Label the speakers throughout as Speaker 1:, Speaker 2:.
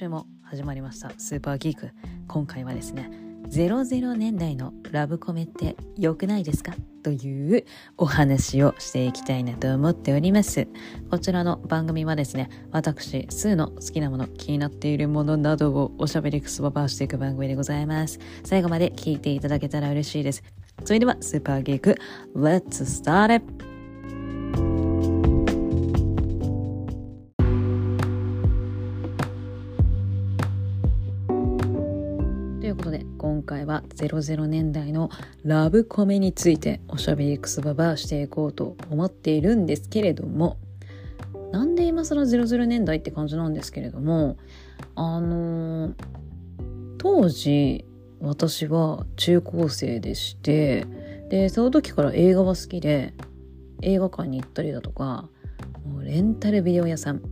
Speaker 1: 週も始まりました。スーパーギーク。今回はですね00年代のラブコメって良くないですか？というお話をしていきたいなと思っております。こちらの番組はですね私スーの好きなもの気になっているものなどをおしゃべりくすばばしていく番組でございます。最後まで聞いていただけたら嬉しいです。それではスーパーギーク Let's start it! は00年代のラブコメについておしゃべりくすばばしていこうと思っているんですけれどもなんで今更00年代って感じなんですけれどもあのー、当時私は中高生でしてでその時から映画は好きで映画館に行ったりだとかもうレンタルビデオ屋さん。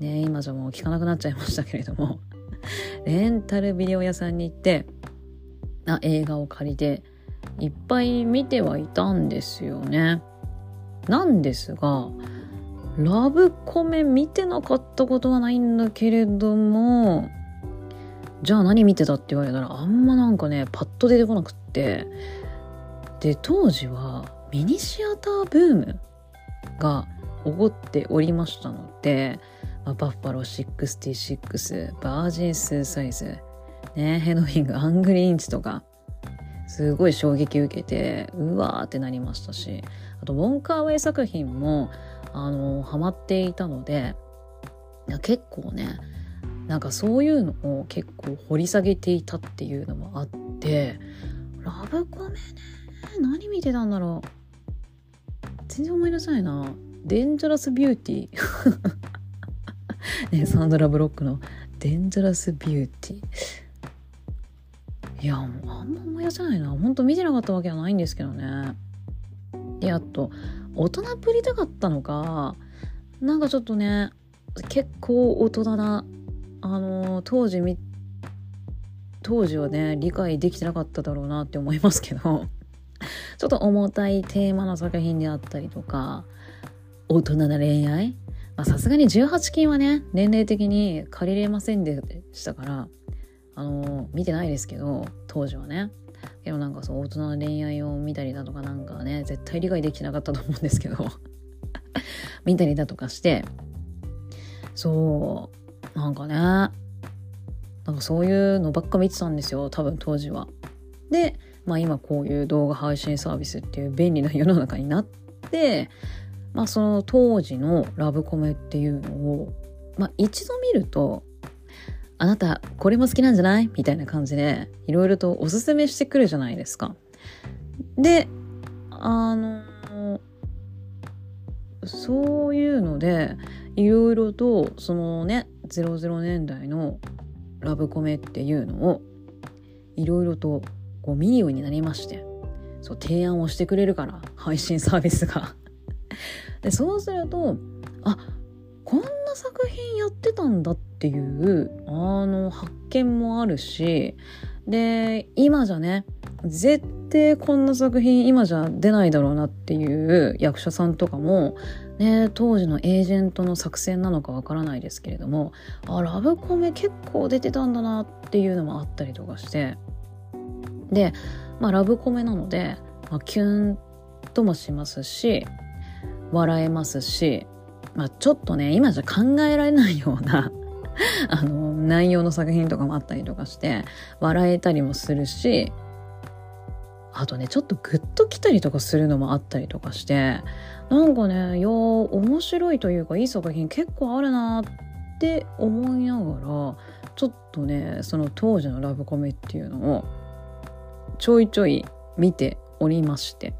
Speaker 1: ね今じゃもう聞かなくなっちゃいましたけれどもレンタルビデオ屋さんに行ってな映画を借りていっぱい見てはいたんですよね。なんですがラブコメ見てなかったことはないんだけれどもじゃあ何見てたって言われたらあんまなんかねパッと出てこなくってで当時はミニシアターブームが起こっておりましたので、バッファロー66バージンスーサイズね、ヘドウィング、アングリーンチとか、すごい衝撃受けて、うわーってなりましたし、あと、ウォンカーウェイ作品も、あの、ハマっていたので、結構ね、なんかそういうのを結構掘り下げていたっていうのもあって、ラブコメね、何見てたんだろう。全然思い出せないな。デンジャラスビューティー。ね、サンドラ・ブロックのデンジャラスビューティー。いやもうあんま思い出せないな。ほんと見てなかったわけはないんですけどね。であと大人ぶりたかったのか。なんかちょっとね結構大人なあの当時み当時はね理解できてなかっただろうなって思いますけど。ちょっと重たいテーマの作品であったりとか大人な恋愛？さすがに18金はね年齢的に借りれませんでしたから。あの見てないですけど当時はね。でもなんかそう大人の恋愛を見たりだとかなんかね絶対理解できてなかったと思うんですけど。見たりだとかして。そうなんかね。なんかそういうのばっか見てたんですよ多分当時は。でまあ今こういう動画配信サービスっていう便利な世の中になってまあその当時のラブコメっていうのをまあ一度見るとあなたこれも好きなんじゃない？みたいな感じでいろいろとおすすめしてくるじゃないですか。であのそういうのでいろいろとそのね00年代のラブコメっていうのをいろいろとこう見るようになりましてそう提案をしてくれるから配信サービスがでそうするとあこんな作品やってたんだっていうあの発見もあるしで今じゃね絶対こんな作品今じゃ出ないだろうなっていう役者さんとかもね当時のエージェントの作戦なのかわからないですけれどもあラブコメ結構出てたんだなっていうのもあったりとかして。でまあラブコメなので、まあ、キュンともしますし笑えますしまあ、ちょっとね今じゃ考えられないような あの内容の作品とかもあったりとかして笑えたりもするしあとねちょっとグッときたりとかするのもあったりとかしてなんかねいや面白いというかいい作品結構あるなって思いながらちょっとねその当時のラブコメっていうのをちょいちょい見ておりまして。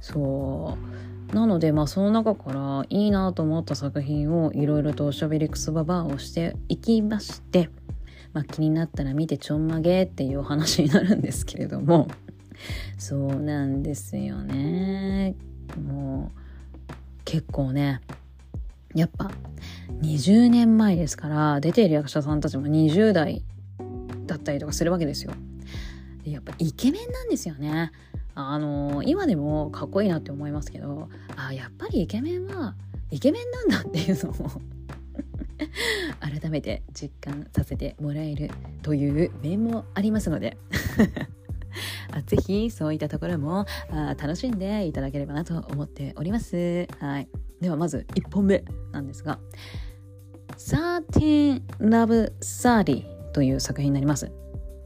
Speaker 1: そう。なのでまあその中からいいなと思った作品をいろいろとおしゃべりくすばばをしていきまして、まあ、気になったら見てちょんまげっていうお話になるんですけれども そうなんですよねもう結構ねやっぱ20年前ですから出ている役者さんたちも20代だったりとかするわけですよ。やっぱイケメンなんですよね。あの今でもかっこいいなって思いますけどあやっぱりイケメンはイケメンなんだっていうのも 改めて実感させてもらえるという面もありますので ぜひそういったところもあ楽しんでいただければなと思っております。はい。ではまず1本目なんですが、13 Love 30という作品になります。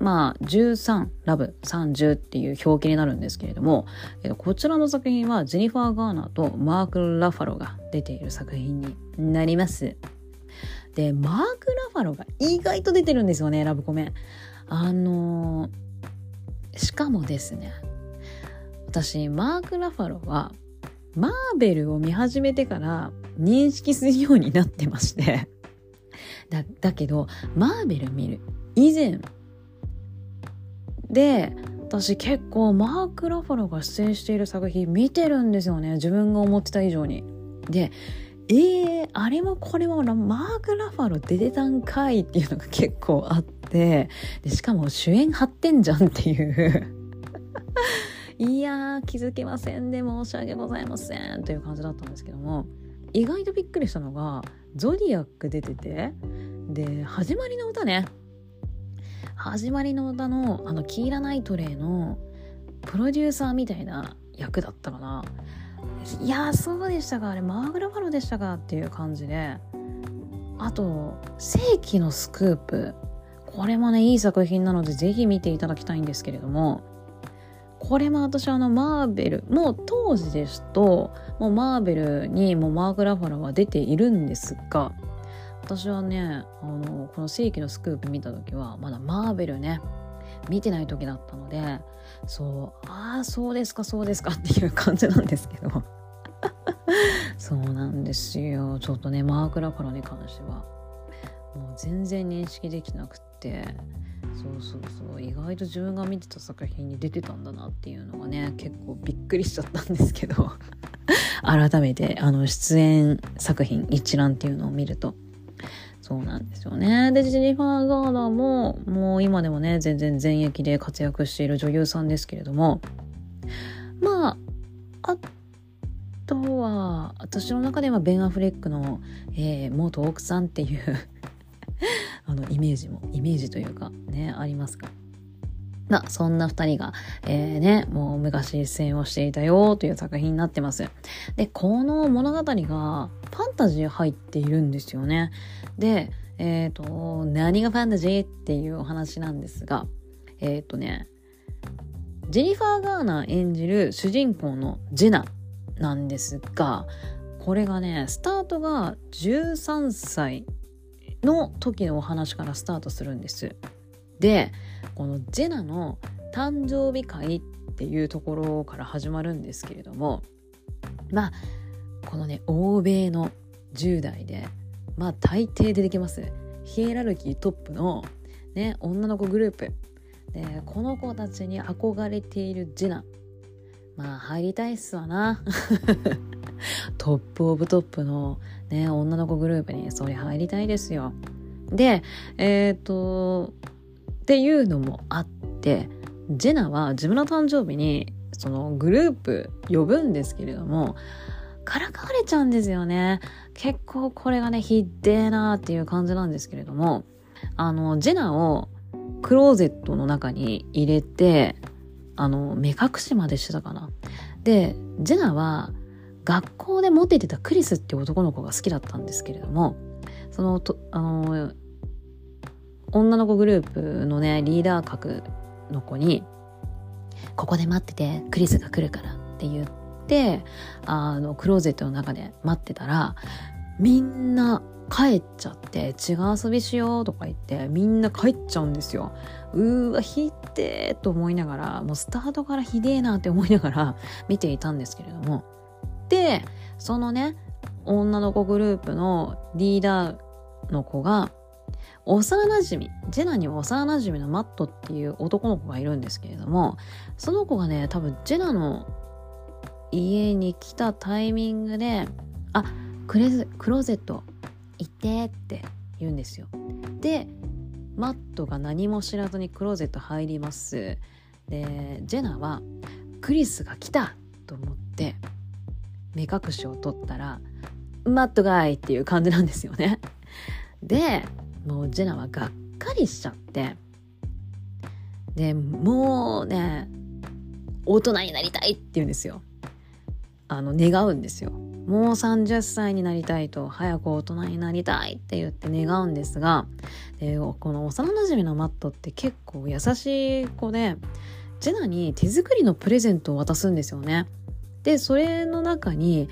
Speaker 1: まあ、13ラブ30っていう表記になるんですけれども、えっこちらの作品はジェニファー・ガーナーとマーク・ラファロが出ている作品になります。で、マーク・ラファロが意外と出てるんですよね、ラブコメ。あのーしかもですね私マーク・ラファロはマーベルを見始めてから認識するようになってましてだだけどマーベル見る以前で私結構マーク・ラファロが出演している作品見てるんですよね。自分が思ってた以上に。でえー、あれもこれもマーク・ラファロ出てたんかいっていうのが結構あって。でしかも主演張ってんじゃんっていう。いや気づけません。で申し訳ございません。という感じだったんですけども。意外とびっくりしたのがゾディアック出てて。で始まりの歌ね。始まりの歌のあのキーラ・ナイトレイのプロデューサーみたいな役だったかな。いやそうでしたか。あれマーグラファロでしたかっていう感じで。あと「世紀のスクープ」これもねいい作品なのでぜひ見ていただきたいんですけれども。これも私あのマーベルもう当時ですともうマーベルにもマーグ・ラファロは出ているんですが私はねあのこの世紀のスクープ見た時はまだマーベルね見てない時だったのでそうああそうですかそうですか っていう感じなんですけど。そうなんですよ。ちょっとねマーク・ラファロに関してはもう全然認識できなくってそうそうそう意外と自分が見てた作品に出てたんだなっていうのがね結構びっくりしちゃったんですけど。改めてあの出演作品一覧っていうのを見るとそうなんですよね。で、ジェニファー・ガーナーも、もう今でもね、全然前役で活躍している女優さんですけれども、まあ、あとは、私の中ではベン・アフレックの、えー、元奥さんっていう あの、イメージも、イメージというか、ね、ありますか。まあ、そんな二人が、えー、ね、もう昔出演をしていたよという作品になってます。で、この物語がファンタジー入っているんですよね。で、えっ、ー、と、何がファンタジーっていうお話なんですが、えっ、ー、とね、ジェニファー・ガーナー演じる主人公のジェナなんですが、これがね、スタートが13歳の時のお話からスタートするんです。で、このジェナの誕生日会っていうところから始まるんですけれどもまあこのね欧米の10代でまあ大抵出てきます。ヒエラルキートップのね女の子グループ。でこの子たちに憧れているジェナまあ入りたいっすわな。トップオブトップのね女の子グループにそり入りたいですよ。でえっ、とっていうのもあってジェナは自分の誕生日にそのグループ呼ぶんですけれどもからかわれちゃうんですよね。結構これがねひっでえなーっていう感じなんですけれどもあのジェナをクローゼットの中に入れてあの目隠しまでしてたかな。でジェナは学校でモテてたクリスっていう男の子が好きだったんですけれどもそのとあの女の子グループのねリーダー格の子に「ここで待っててクリスが来るから」って言ってあのクローゼットの中で待ってたらみんな帰っちゃって違う遊びしようとか言ってみんな帰っちゃうんですよ。うーわひってーと思いながらもうスタートからひでえなって思いながら見ていたんですけれどもでそのね女の子グループのリーダーの子が幼なじみジェナには幼なじみのマットっていう男の子がいるんですけれどもその子がね多分ジェナの家に来たタイミングで「あクレクローゼット行って」って言うんですよ。でマットが何も知らずにクローゼット入ります。でジェナは「クリスが来た!」と思って目隠しを取ったら「マットガイ!」っていう感じなんですよね。でもうジェナはがっかりしちゃってでもうね大人になりたいって言うんですよあの願うんですよもう30歳になりたいと早く大人になりたいって言って願うんですがでこの幼なじみのマットって結構優しい子でジェナに手作りのプレゼントを渡すんですよね。でそれの中に、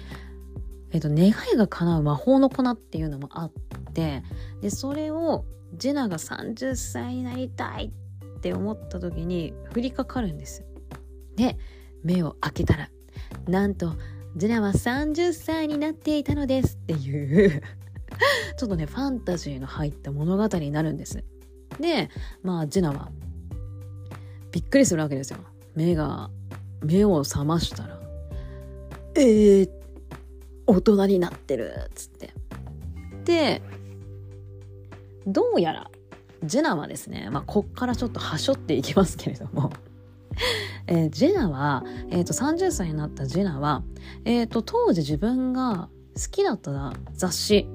Speaker 1: えっと、願いが叶う魔法の粉っていうのもあってでそれをジェナが30歳になりたいって思った時に降りかかるんです。で目を開けたらなんとジェナは30歳になっていたのですっていう ちょっとねファンタジーの入った物語になるんです。でまあジェナはびっくりするわけですよ。目が目を覚ましたら「えー、大人になってる」っつって。でどうやらジェナはですね、まあ、こっからちょっとはしょっていきますけれどもえー、ジェナは、えーと、30歳になったジェナは、えーと、当時自分が好きだった雑誌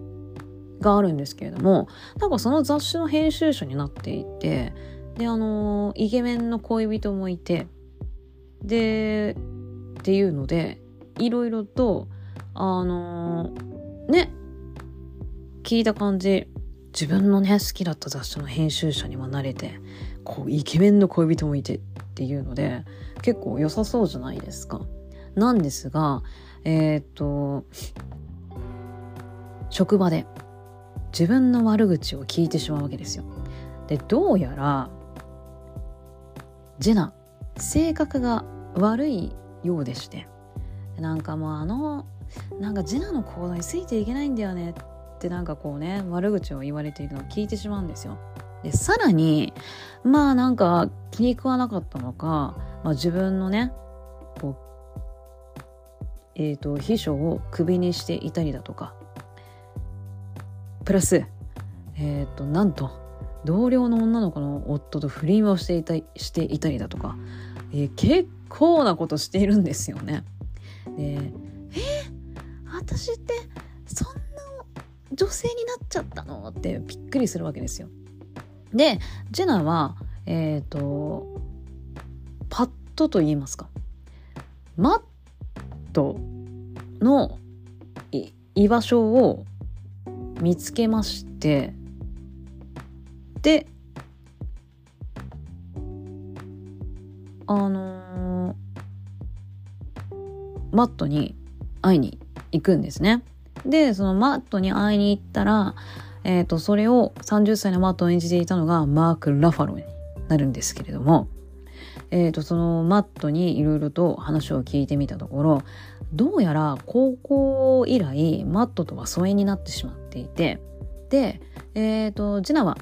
Speaker 1: があるんですけれどもなんかその雑誌の編集者になっていてであのイケメンの恋人もいてでっていうのでいろいろとあのね聞いた感じ自分のね好きだった雑誌の編集者にはなれてこうイケメンの恋人もいてっていうので結構良さそうじゃないですか。なんですがえっ、と職場で自分の悪口を聞いてしまうわけですよ。でどうやらジェナ性格が悪いようでしてなんかもうあのなんかジェナの行動についていけないんだよねってなんかこうね悪口を言われているのを聞いてしまうんですよ。でさらにまあなんか気に食わなかったのか、まあ、自分のねえ、ー、と秘書をクビにしていたりだとかプラスえっ、ー、となんと同僚の女の子の夫と不倫をしていたしていたりだとか、えー、結構なことしているんですよね。でえー、私ってそんな女性になっちゃったの？ってびっくりするわけですよ。でジェナはえっ、ー、とパッとと言いますかマットの居場所を見つけましてであのー、マットに会いに行くんですね。でそのマットに会いに行ったらえーと、それを30歳のマットを演じていたのがマーク・ラファロになるんですけれども、えーと、そのマットにいろいろと話を聞いてみたところどうやら高校以来マットとは疎遠になってしまっていてで、えーと、ジナは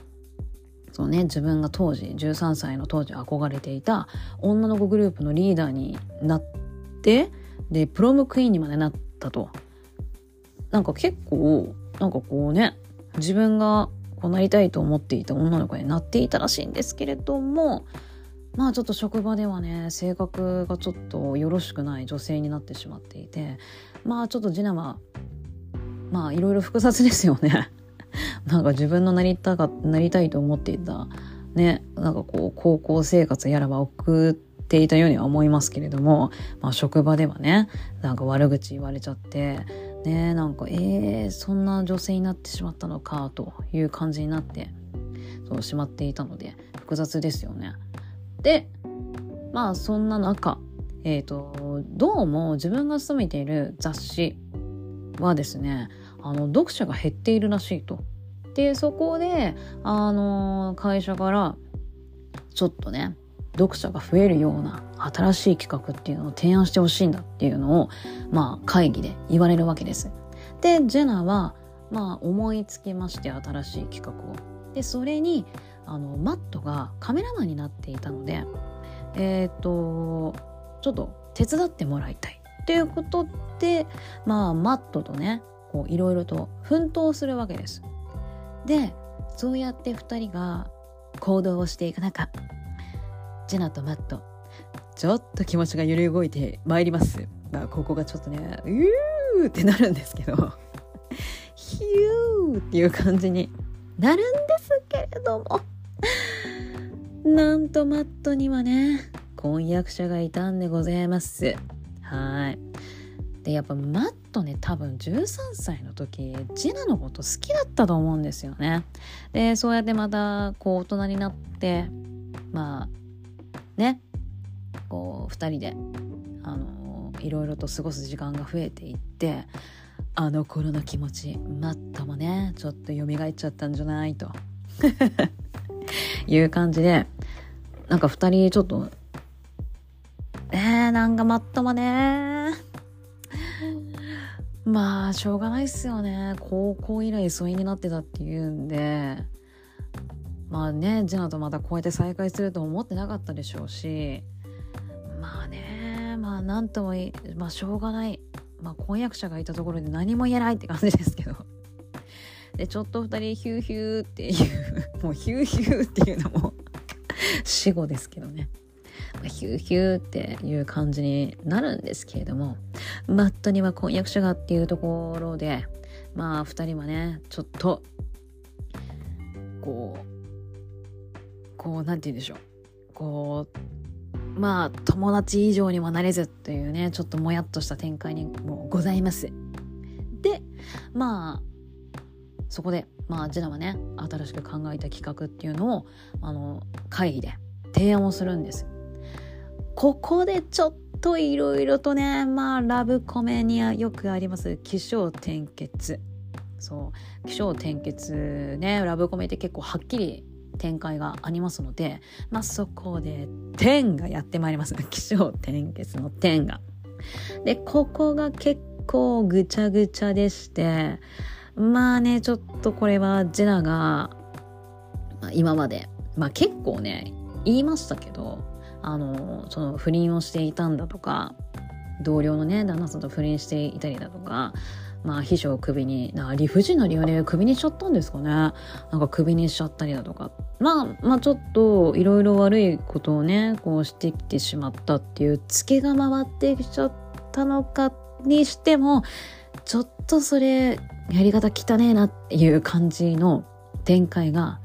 Speaker 1: そうね、自分が当時13歳の当時憧れていた女の子グループのリーダーになってでプロムクイーンにまでなったと。なんか結構なんかこうね自分がこうなりたいと思っていた女の子になっていたらしいんですけれどもまあちょっと職場ではね性格がちょっとよろしくない女性になってしまっていてまあちょっとジナはまあいろいろ複雑ですよね。なんか自分のなりたかなりたいと思っていたねなんかこう高校生活やらは送っていたようには思いますけれども、まあ、職場ではねなんか悪口言われちゃってねなんかえー、そんな女性になってしまったのかという感じになってそうしまっていたので複雑ですよね。でまあそんな中えっ、ー、とどうも自分が勤めている雑誌はですねあの読者が減っているらしいと。でそこであの会社からちょっとね読者が増えるような新しい企画っていうのを提案してほしいんだっていうのを、まあ、会議で言われるわけです。でジェナは、まあ、思いつきまして新しい企画を。でそれにあのマットがカメラマンになっていたのでえっ、ー、とちょっと手伝ってもらいたいということで、まあ、マットとねいろいろと奮闘するわけです。でそうやって2人が行動をしていく中ジェナとマット。ちょっと気持ちが揺れ動いてまいります。まあ、ここがちょっとねうーってなるんですけど。ヒューっていう感じになるんですけれども。なんとマットにはね婚約者がいたんでございます。はい。でやっぱマットね多分13歳の時ジナのこと好きだったと思うんですよね。でそうやってまたこう大人になってまあね。こう2人であのいろいろと過ごす時間が増えていってあの頃の気持ちマットもねちょっと蘇っちゃったんじゃないと。いう感じでなんか2人ちょっとえー、なんかマットもね。まあしょうがないっすよね。高校以来疎遠になってたっていうんで。まあねジェナとまたこうやって再会すると思ってなかったでしょうしまあねまあなんともいいまあしょうがないまあ婚約者がいたところで何も言えないって感じですけど。でちょっと2人ヒューヒューっていうもうヒューヒューっていうのも死語ですけどね。ヒューヒューっていう感じになるんですけれどもマットには婚約者がっていうところでまあ2人はねちょっとこうこう何て言うんでしょう。こうまあ友達以上にもなれずというねちょっともやっとした展開にもございます。でまあそこでまあジェナはね新しく考えた企画っていうのをあの会議で提案をするんです。ここでちょっといろいろとねまあラブコメにはよくあります。起承転結。そう。起承転結ねラブコメって結構はっきり展開がありますので、まあ、そこで天がやってまいります。気象転結の天が。で、ここが結構ぐちゃぐちゃでして、まあね、ちょっとこれはジェナが、まあ、今まで、まあ結構ね、言いましたけど、あの、その不倫をしていたんだとか、同僚のね、旦那さんと不倫していたりだとか、まあ、秘書をクビに、な理不尽な理由でクビにしちゃったんですかね。なんかクビにしちゃったりだとか。まあ、まあちょっといろいろ悪いことをね、こうしてきてしまったっていうツケが回ってきちゃったのかにしても、ちょっとそれ、やり方汚ねえなっていう感じの展開が、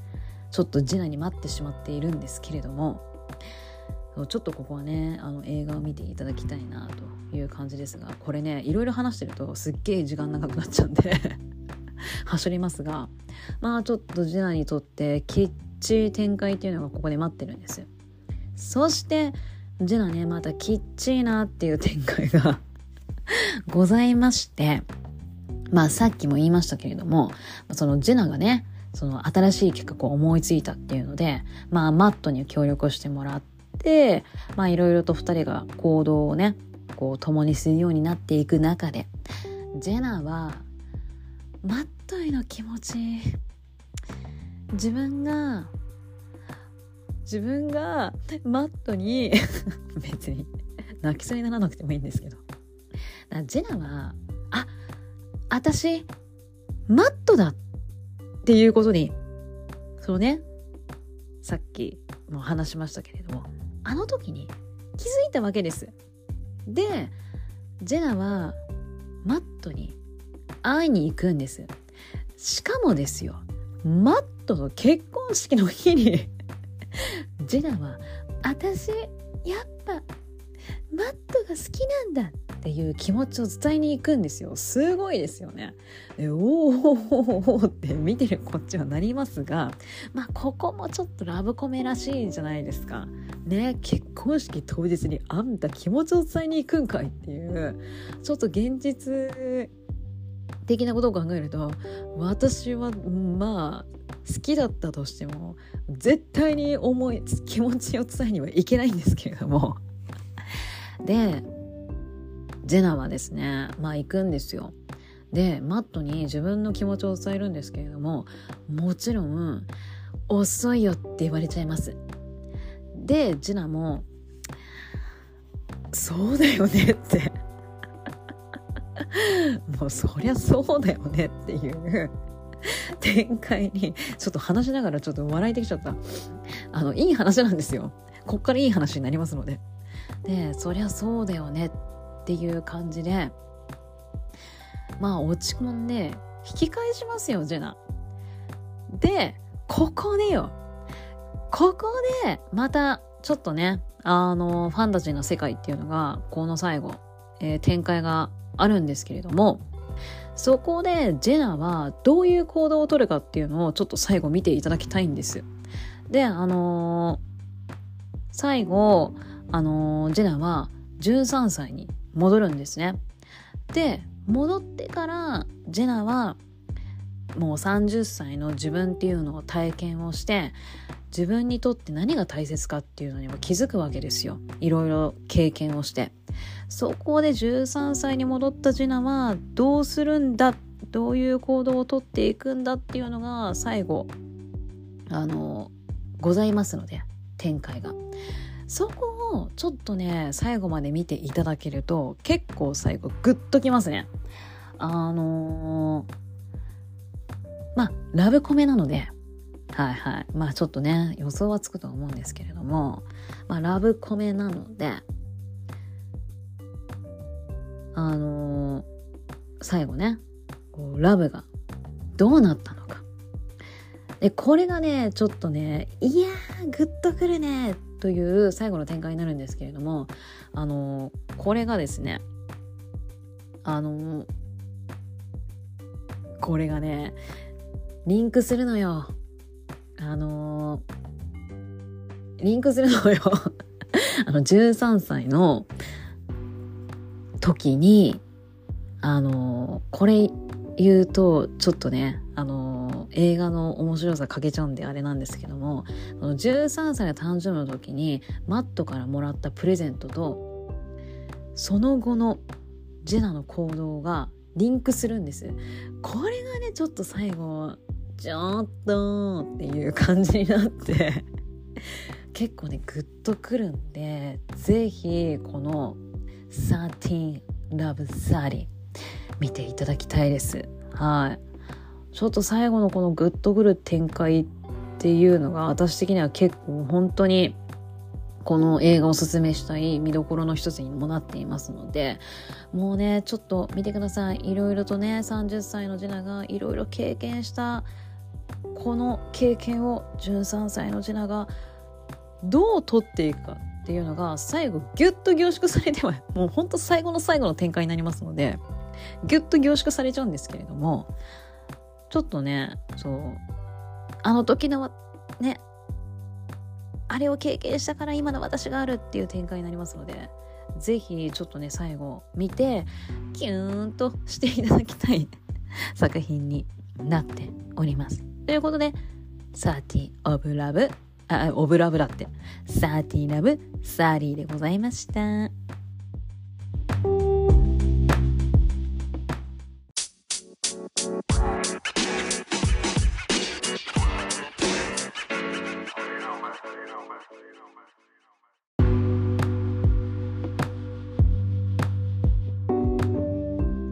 Speaker 1: ちょっとジナに待ってしまっているんですけれども、ちょっとここはねあの映画を見ていただきたいなという感じですがこれねいろいろ話してるとすっげえ時間長くなっちゃうんで 走りますがまあちょっとジェナにとってきっちり展開っていうのがここで待ってるんですそしてジェナねまたきっちりなっていう展開が ございましてまあさっきも言いましたけれどもそのジェナがねその新しい企画を思いついたっていうのでまあマットに協力してもらっ、まあいろいろと2人が行動をね、こう共にするようになっていく中で、ジェナは、マットへの気持ち、自分が、自分がマットに 別に泣きそうにならなくてもいいんですけど。ジェナは、あ、私、マットだっていうことに、そのね、さっきも話しましたけれども、あの時に気づいたわけです。でジェナはマットに会いに行くんです。しかもですよマットの結婚式の日に ジェナは「私やっぱマットが好きなんだ」っていう気持ちを伝えに行くんですよ。すごいですよね。でおおおって見てるこっちはなりますがまあここもちょっとラブコメらしいじゃないですか。ね結婚式当日にあんた気持ちを伝えに行くんかいっていうちょっと現実的なことを考えると私はまあ好きだったとしても絶対に思い気持ちを伝えにはいけないんですけれども。でジェナはですねまあ行くんですよ。でマットに自分の気持ちを伝えるんですけれどももちろん遅いよって言われちゃいます。でジェナもそうだよねって。もうそりゃそうだよねっていう。展開にちょっと話しながらちょっと笑いてきちゃった。あのいい話なんですよ。こっからいい話になりますので。でそりゃそうだよねっていう感じでまあ落ち込んで引き返しますよジェナ。でここでよここでまたちょっとねあのファンタジーの世界っていうのがこの最後、えー、展開があるんですけれどもそこでジェナはどういう行動をとるかっていうのをちょっと最後見ていただきたいんです。であのー、最後あのー、ジェナは13歳に戻るんですね。で戻ってからジェナはもう30歳の自分っていうのを体験をして自分にとって何が大切かっていうのにも気づくわけですよ。いろいろ経験をして。そこで13歳に戻ったジナはどうするんだどういう行動をとっていくんだっていうのが最後あのございますので展開が。そこちょっとね最後まで見ていただけると結構最後グッときますねあのー、まあラブコメなのではいはい。まあちょっとね、予想はつくと思うんですけれども、まあラブコメなので、あのー、最後ね、ラブがどうなったのか。で、これがね、ちょっとね、いやー、グッとくるね、という最後の展開になるんですけれども、あの、これがですね、あの、これがね、リンクするのよ。あの、リンクするのよ あの、13歳の時に、あの、これ言うと、ちょっとね、あの、映画の面白さ欠けちゃうんであれなんですけども、この13歳の誕生日の時に、マットからもらったプレゼントと、その後のジェナの行動がリンクするんです。これがね、ちょっと最後、ちょっとっていう感じになって 結構ねグッとくるんで是非この13 Love 30見ていただきたいです。はい。ちょっと最後のこのグッとくる展開っていうのが私的には結構本当にこの映画をおすすめしたい見どころの一つにもなっていますのでもうねちょっと見てください。いろいろとね30歳のジナがいろいろ経験したこの経験を13歳のジナがどう取っていくかっていうのが最後ギュッと凝縮されてはもうほんと最後の最後の展開になりますのでギュッと凝縮されちゃうんですけれどもちょっとねそうあの時のねあれを経験したから今の私があるっていう展開になりますので是非ちょっとね最後見てキューンとしていただきたい 作品になっております。ということで、30 of love あ、オブラブだって。30 love 30でございました。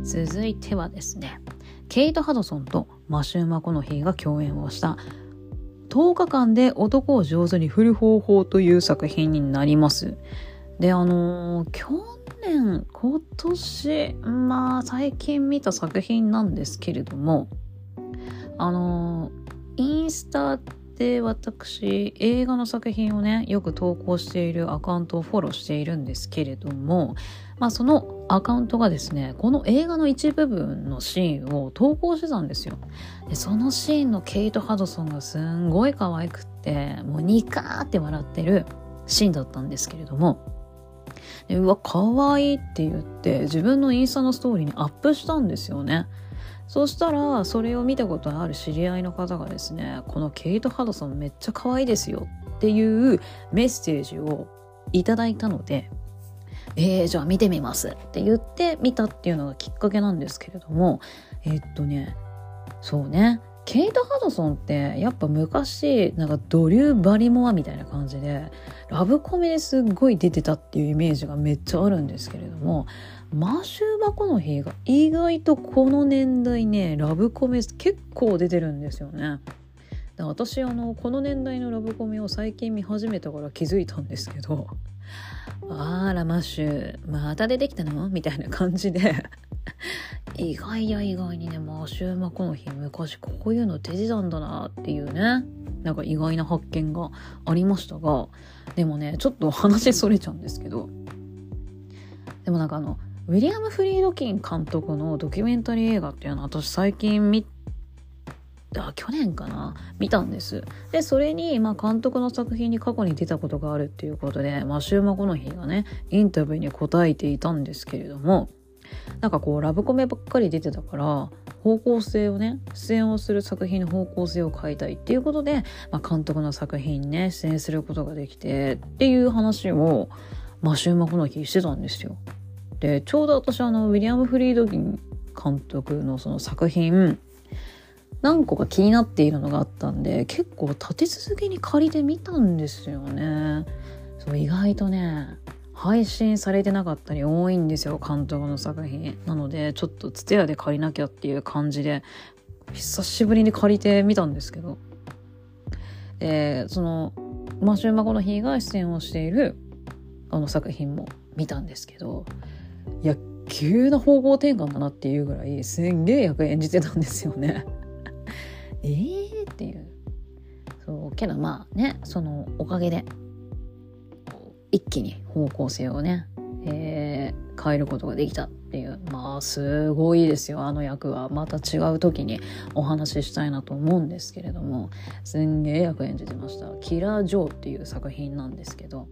Speaker 1: 続いてはですねケイト・ハドソンとマシュー・マコノヒーが共演をした10日間で男を上手に振る方法という作品になります。で、あのー、去年、今年、まあ最近見た作品なんですけれども、あのー、インスタで私映画の作品をねよく投稿しているアカウントをフォローしているんですけれどもまあそのアカウントがですねこの映画の一部分のシーンを投稿してたんですよ。でそのシーンのケイト・ハドソンがすんごい可愛くってもうニカーって笑ってるシーンだったんですけれども。でうわ可愛いって言って自分のインスタのストーリーにアップしたんですよね。そしたらそれを見たことある知り合いの方がですねこのケイト・ハドソンめっちゃ可愛いですよっていうメッセージをいただいたのでえー、じゃあ見てみますって言って見たっていうのがきっかけなんですけれどもえー、っとねそうねケイト・ハドソンってやっぱ昔なんかドリュー・バリモアみたいな感じでラブコメですっごい出てたっていうイメージがめっちゃあるんですけれどもマシュー・マコノヒーが意外とこの年代ねラブコメ結構出てるんですよね。私あのこの年代のラブコメを最近見始めたから気づいたんですけどあらマッシュ。また出てきたの？みたいな感じで。意外や意外に。ねマシューマコの日昔こういうの出てたんだなっていうね。なんか意外な発見がありましたが。でもねちょっと話それちゃうんですけど。でもなんかあのウィリアム・フリードキン監督のドキュメンタリー映画っていうのは私最近見あ去年かな？見たんですでそれに、まあ、監督の作品に過去に出たことがあるっていうことでマシューマ・コノヒーがねインタビューに答えていたんですけれどもなんかこうラブコメばっかり出てたから方向性をね出演をする作品の方向性を変えたいっていうことで、まあ、監督の作品にね出演することができてっていう話をマシューマコノヒーしてたんですよ。でちょうど私あのウィリアム・フリードギン監督のその作品何個か気になっているのがあったんで結構立て続けに借りてみたんですよね。そう意外とね配信されてなかったり多いんですよ監督の作品。なのでちょっとツテヤで借りなきゃっていう感じで久しぶりに借りてみたんですけど。えー、そのマシュー・マコノヒーが出演をしているあの作品も見たんですけどいや急な方向転換だなっていうぐらいすんげえ役演じてたんですよね。えーっていう。そうけどまあねそのおかげで一気に方向性をね、えー、変えることができたっていう。まあすごいですよ。あの役はまた違う時にお話ししたいなと思うんですけれども。すんげえ役演じてました「キラー・ジョー」っていう作品なんですけど。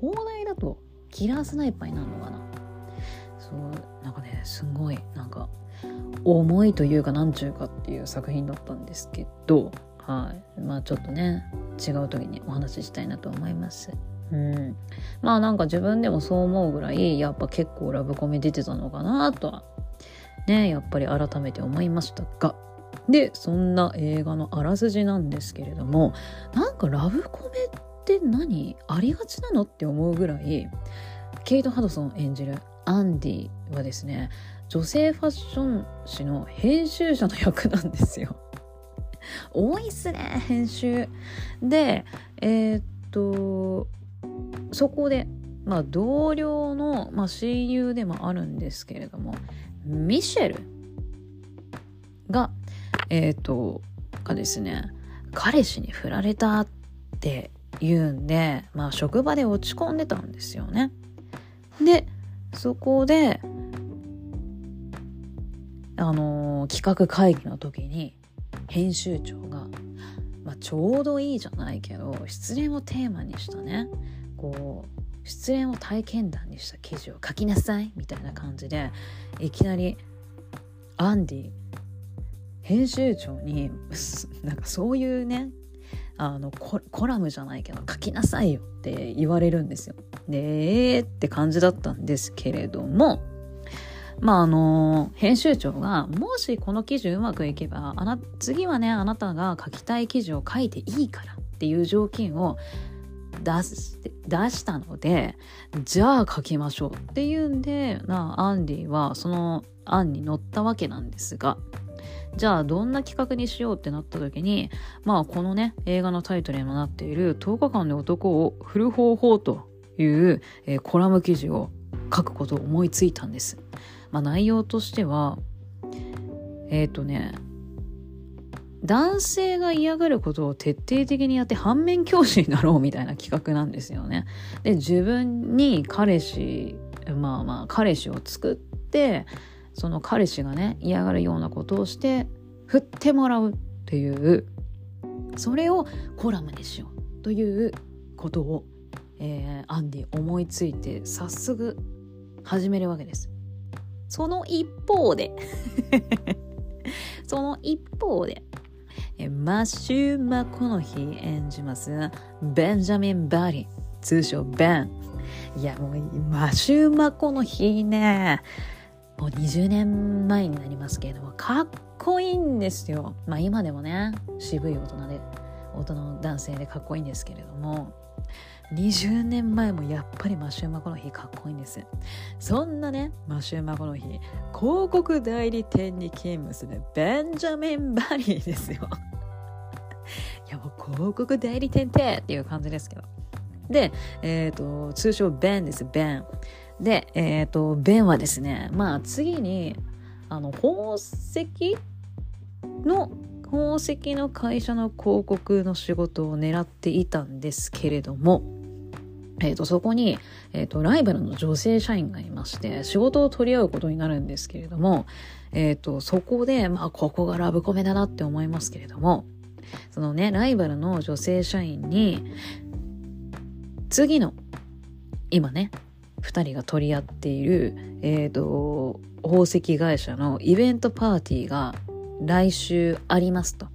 Speaker 1: 放題だとキラースナイパーになるのかな。そうなんかねすごいなんか重いというか何ちゅうかっていう作品だったんですけどはい。まあちょっとね違う時にお話ししたいなと思います。うん、まあなんか自分でもそう思うぐらいやっぱ結構ラブコメ出てたのかなとはねやっぱり改めて思いましたが。でそんな映画のあらすじなんですけれどもなんかラブコメって何ありがちなのって思うぐらいケイト・ハドソン演じるアンディはですね女性ファッション誌の編集者の役なんですよ。多いっすね編集。でえー、っとそこで、まあ、同僚の、まあ、親友でもあるんですけれどもミシェルがえっ、とがですね彼氏に振られたって言うんで、まあ、職場で落ち込んでたんですよね。でそこであのー、企画会議の時に編集長が、まあ、ちょうどいいじゃないけど失恋をテーマにしたね。こう失恋を体験談にした記事を書きなさいみたいな感じでいきなりアンディ編集長に なんかそういうねあのコラムじゃないけど書きなさいよって言われるんですよ。でえーって感じだったんですけれどもまああの編集長がもしこの記事うまくいけばあな次はねあなたが書きたい記事を書いていいからっていう条件を出して出したのでじゃあ書きましょうっていうんでなアンディはその案に乗ったわけなんですがじゃあどんな企画にしようってなった時にまあこのね映画のタイトルにもなっている10日間で男を振る方法という、えー、コラム記事を書くことを思いついたんです。まあ、内容としてはえっ、ー、とね男性が嫌がることを徹底的にやって反面教師になろうみたいな企画なんですよね。で自分に彼氏まあまあ彼氏を作ってその彼氏がね嫌がるようなことをして振ってもらうっていうそれをコラムにしようということを、えー、アンディ思いついて早速始めるわけです。その一方でその一方でマッシュー・マコノヒー演じますベンジャミン・バリ通称ベンいやもうマッシュー・マコノヒーねもう20年前になりますけれどもかっこいいんですよ。まあ今でもね渋い大人で大人の男性でかっこいいんですけれども。20年前もやっぱりマシューマコの日かっこいいんです。そんなねマシューマコの日広告代理店に勤務するベンジャミン・バリーですよ。いやもう広告代理店ってっていう感じですけど。で、えっ、ー、と通称ベンですベン。で、えっ、ー、と、ベンはですね、まあ次に、あの、宝石の、宝石の会社の広告の仕事を狙っていたんですけれども、えーと、そこに、えーと、ライバルの女性社員がいまして仕事を取り合うことになるんですけれども、えーと、そこで、まあ、ここがラブコメだなって思いますけれどもそのねライバルの女性社員に次の今ね2人が取り合っている、えーと宝石会社のイベントパーティーが来週ありますと。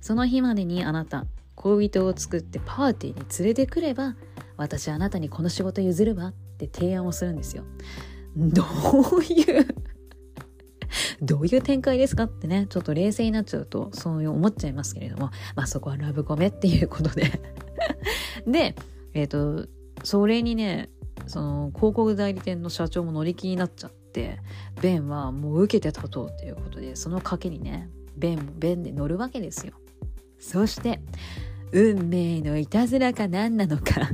Speaker 1: その日までにあなた恋人を作ってパーティーに連れてくれば私あなたにこの仕事譲るわって提案をするんですよ。どういう どういう展開ですかってね、ちょっと冷静になっちゃうと、そういう思っちゃいますけれども、まあそこはラブコメっていうことでで、えっ、ー、と、それにね、その広告代理店の社長も乗り気になっちゃって、ベンはもう受けて立とうっていうことで、その賭けにね、ベンベンで乗るわけですよ。そして、運命のいたずらか何なのか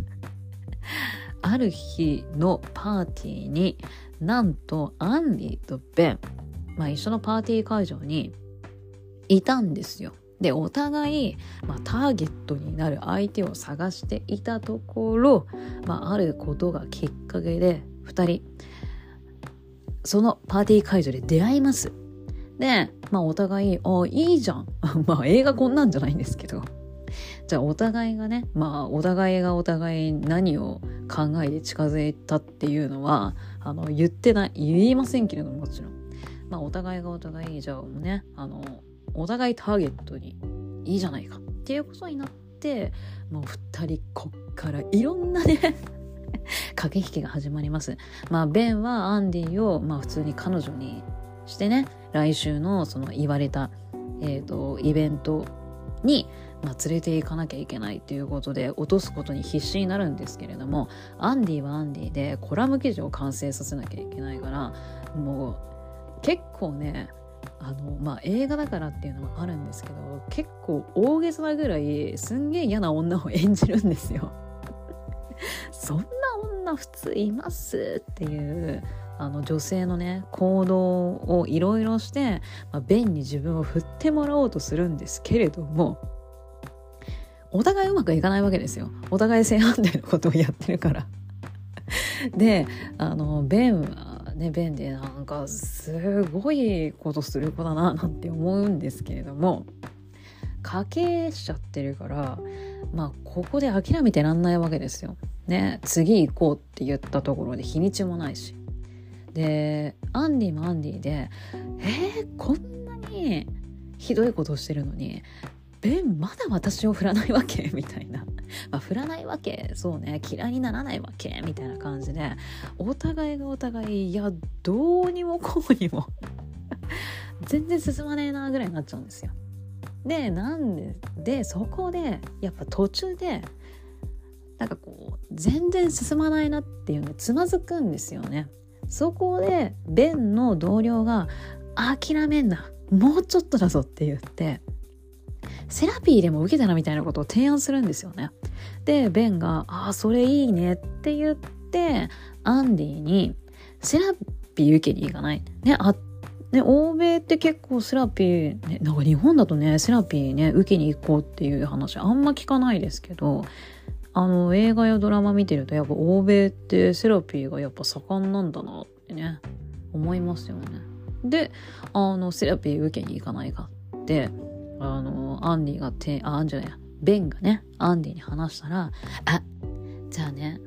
Speaker 1: ある日のパーティーになんとアンディとベン、まあ、一緒のパーティー会場にいたんですよ。でお互い、まあ、ターゲットになる相手を探していたところ、まあ、あることがきっかけで2人そのパーティー会場で出会います。で、まあ、お互い「あいいじゃん」まあ映画こんなんじゃないんですけど。じゃあお互いがねまあお互いがお互い何を考えて近づいたっていうのはあの言ってない言いませんけれどももちろん。まあお互いがお互いじゃあもうねあのお互いターゲットにいいじゃないかっていうことになってもう2人こっからいろんなね 駆け引きが始まります。まあベンはアンディをまあ普通に彼女にしてね来週のその言われた、えーとイベントにまあ、連れて行かなきゃいけないっていうことで落とすことに必死になるんですけれどもアンディはアンディでコラム記事を完成させなきゃいけないからもう結構ねあのまあ映画だからっていうのもあるんですけど結構大げさなぐらいすんげえ嫌な女を演じるんですよ。そんな女普通います？っていうあの女性のね行動をいろいろして、まあ、ベンに自分を振ってもらおうとするんですけれどもお互いうまくいかないわけですよ。お互い正反対のことをやってるから。であのベンはねベンでなんかすごいことする子だななんて思うんですけれども家計しちゃってるからまあここで諦めてらんないわけですよ。ね次行こうって言ったところで日にちもないし。でアンディもアンディで「えー、こんなにひどいことしてるのにベンまだ私を振らないわけ？みたいな。まあ、振らないわけ？そうね。嫌いにならないわけ？みたいな感じで。お互いがお互いいやどうにもこうにも。全然進まねえなぐらいになっちゃうんですよ。でなんででそこでやっぱ途中でなんかこう全然進まないなっていうのつまずくんですよね。そこでベンの同僚が諦めんな。もうちょっとだぞって言ってセラピーでも受けたらみたいなことを提案するんですよね。で、ベンが、ああ、それいいねって言って、アンディに、セラピー受けに行かない。ね、あ、ね、欧米って結構セラピー、ね、なんか日本だとね、セラピーね、受けに行こうっていう話あんま聞かないですけど、あの、映画やドラマ見てると、やっぱ欧米ってセラピーがやっぱ盛んなんだなってね、思いますよね。で、あの、セラピー受けに行かないかって、あの、アンディがて、あ、アンじゃない、ベンがね、アンディに話したら、あ、じゃあね、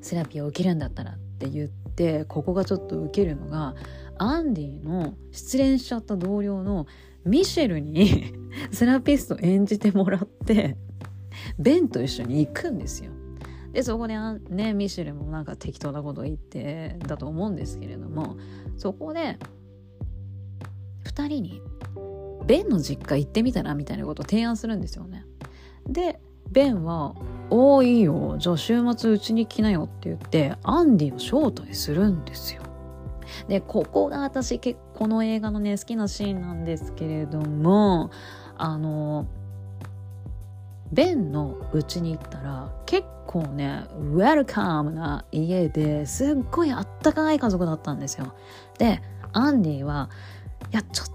Speaker 1: セラピーを受けるんだったらって言って、ここがちょっと受けるのが、アンディの失恋しちゃった同僚のミシェルに セラピスト演じてもらって、ベンと一緒に行くんですよ。で、そこでね、ミシェルもなんか適当なこと言ってだと思うんですけれども、そこで、2人にベンの実家行ってみたらみたいなことを提案するんですよね。でベンは「おおいいよじゃあ週末うちに来なよ」って言ってアンディを招待するんですよ。でここが私結構この映画のね好きなシーンなんですけれどもあのベンの家に行ったら結構ねウェルカムな家ですっごいあったかい家族だったんですよでアンディはいやちょっ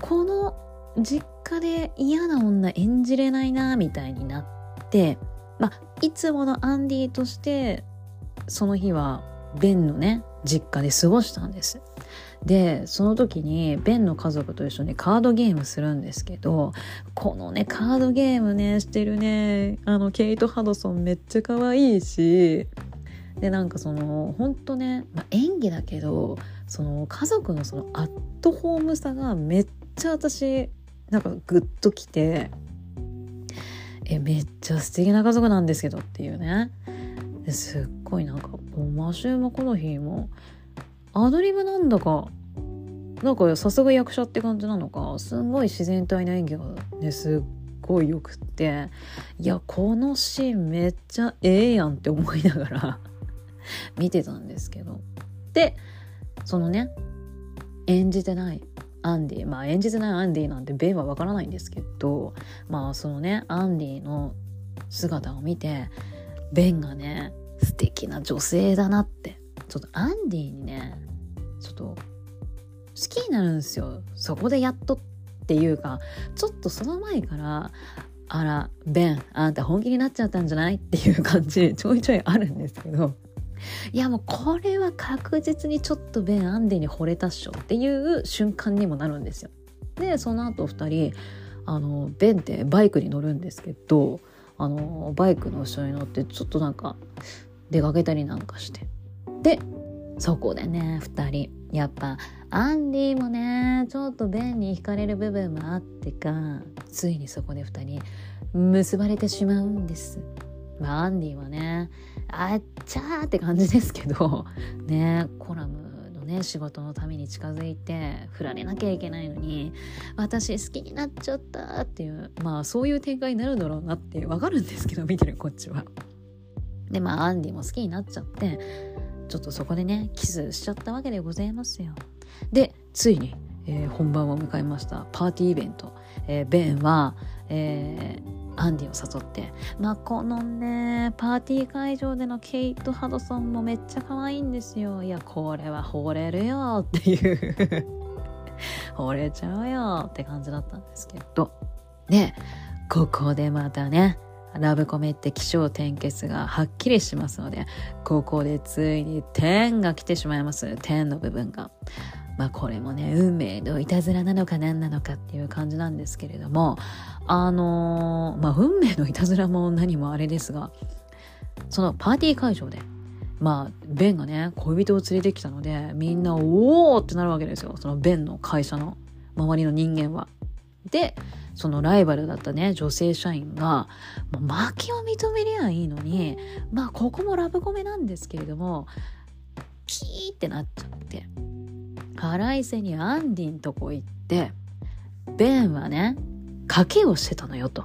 Speaker 1: この実家で嫌な女演じれないなみたいになってまあいつものアンディとしてその日はベンのね実家で過ごしたんです。でその時にベンの家族と一緒にカードゲームするんですけどこのねカードゲームねしてるねあのケイト・ハドソンめっちゃ可愛いしでなんかそのほんとね、まあ、演技だけどその家族のそのアットホームさがめっちゃ私なんかグッときてえめっちゃ素敵な家族なんですけどっていうね。すっごいなんかマシュー・マコノヒーもアドリブなんだかなんかさすが役者って感じなのかすんごい自然体な演技がねすっごいよくっていやこのシーンめっちゃええやんって思いながら 見てたんですけど。でそのね演じてないアンディまあ演じてないアンディなんてベンはわからないんですけどまあそのねアンディの姿を見てベンがね素敵な女性だなってちょっとアンディにねちょっと好きになるんですよ。そこでやっとっていうかちょっとその前からあらベンあんた本気になっちゃったんじゃない？っていう感じちょいちょいあるんですけど。いやもうこれは確実にちょっとベンアンディに惚れたっしょっていう瞬間にもなるんですよ。でその後2人あのベンってバイクに乗るんですけどあのバイクの後ろに乗ってちょっとなんか出かけたりなんかしてでそこでね2人やっぱアンディもねちょっとベンに惹かれる部分もあってかついにそこで2人結ばれてしまうんです。まあ、アンディはねあっちゃーって感じですけど ねコラムのね仕事のために近づいて振られなきゃいけないのに私好きになっちゃったっていうまあそういう展開になるだろうなってわかるんですけど見てるこっちは。でまあアンディも好きになっちゃってちょっとそこでねキスしちゃったわけでございますよ。でついに、えー、本番を迎えましたパーティーイベント、えー、ベンは、えー、アンディを誘って。まあこのねパーティー会場でのケイト・ハドソンもめっちゃ可愛いんですよ。いやこれは惚れるよっていう。惚れちゃうよって感じだったんですけど。でここでまたねラブコメって気象転結がはっきりしますのでここでついに点が来てしまいます。点の部分が。まあこれもね運命のいたずらなのか何なのかっていう感じなんですけれどもあのー、まあ運命のいたずらも何もあれですがそのパーティー会場でまあベンがね恋人を連れてきたのでみんなおおってなるわけですよそのベンの会社の周りの人間は。でそのライバルだったね女性社員がもう負けを認めりゃいいのにまあここもラブコメなんですけれどもキーってなっちゃって腹いせにアンディんとこ行ってベンはね賭けをしてたのよと。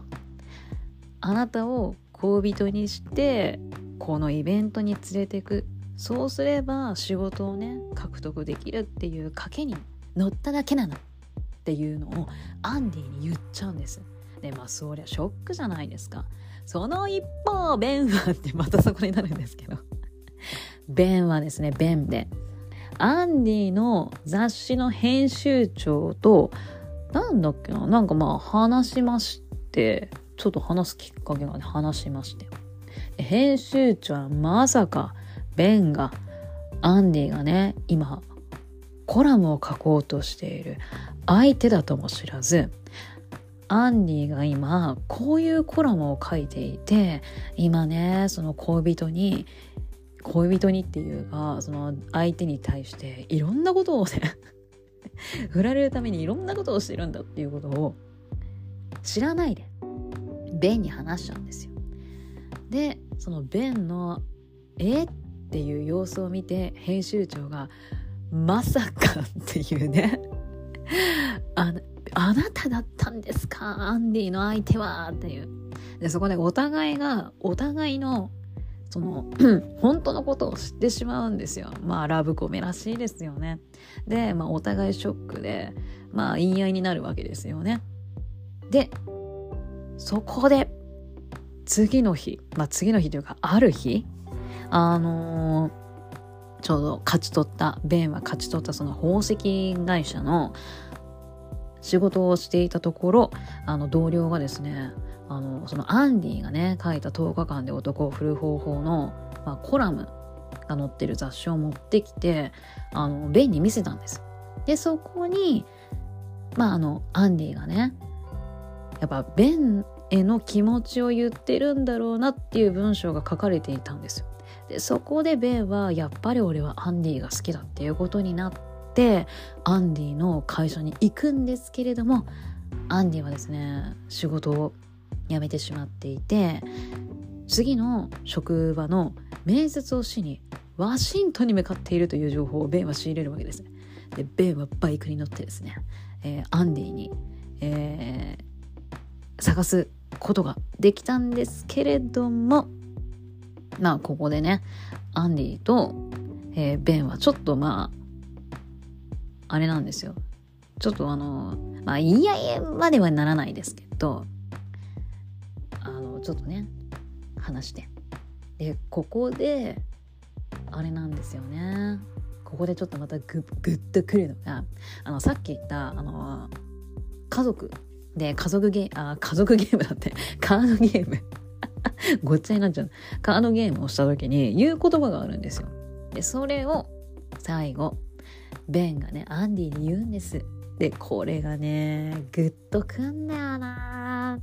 Speaker 1: あなたを恋人にしてこのイベントに連れていく。そうすれば仕事をね獲得できるっていう賭けに乗っただけなのっていうのをアンディに言っちゃうんです。でまあそりゃショックじゃないですか。その一方ベンはってまたそこになるんですけど。ベンはですねベンでアンディの雑誌の編集長となんだっけな？なんかまあ話しましてちょっと話すきっかけがね話しまして。編集長はまさかベンがアンディがね今コラムを書こうとしている。相手だとも知らず。アンディが今こういうコラムを書いていて今ねその恋人に恋人にっていうかその相手に対していろんなことをね 振られるためにいろんなことをしてるんだっていうことを知らないでベンに話しちゃうんですよ。でそのベンの「えっ?」ていう様子を見て編集長が「まさか」っていうね ああなただったんですか？アンディの相手は？っていうでそこでお互いがお互いのその 本当のことを知ってしまうんですよ。まあラブコメらしいですよね。で、まあ、お互いショックでまあ言い合いになるわけですよね。でそこで次の日、まあ次の日というかある日、あのー、ちょうど勝ち取った、ベンは勝ち取ったその宝石会社の仕事をしていたところ、あの同僚がですね、あの、そのアンディがね、書いた10日間で男を振る方法の、まあ、コラムが載ってる雑誌を持ってきて、あの、ベンに見せたんです。で、そこに、まあ、あの、アンディがね、やっぱベンへの気持ちを言ってるんだろうなっていう文章が書かれていたんですよ。でそこでベンはやっぱり俺はアンディが好きだっていうことになってアンディの会社に行くんですけれどもアンディはですね仕事を辞めてしまっていて次の職場の面接をしにワシントンに向かっているという情報をベンは仕入れるわけです。でベンはバイクに乗ってですね、えー、アンディに、えー、探すことができたんですけれどもまあここでねアンディと、えー、ベンはちょっとまああれなんですよちょっとあのまあ言い合いまではならないですけどちょっとね話して。でここであれなんですよね。ここでちょっとまたググッとくるのがあのさっき言ったあの家族。で家族ゲームあ家族ゲームだって。カードゲーム。ごっちゃになっちゃう。カードゲームをした時に言う言葉があるんですよ。でそれを最後ベンがねアンディに言うんです。でこれがねグッとくんだよな。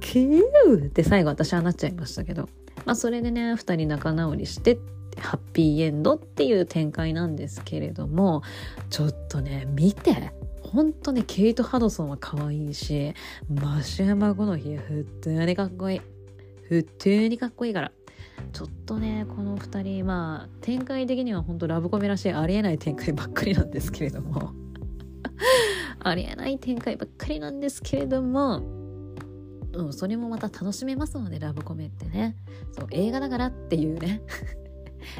Speaker 1: キューって最後私はなっちゃいましたけどまあそれでね2人仲直りしてハッピーエンドっていう展開なんですけれどもちょっとね見て本当ねケイト・ハドソンは可愛いしマシュマゴの日普通にかっこいい。普通にかっこいいから。ちょっとねこの2人まあ展開的には本当ラブコメらしいありえない展開ばっかりなんですけれども。ありえない展開ばっかりなんですけれどもうん、それもまた楽しめますのでラブコメってねそう映画だからっていうね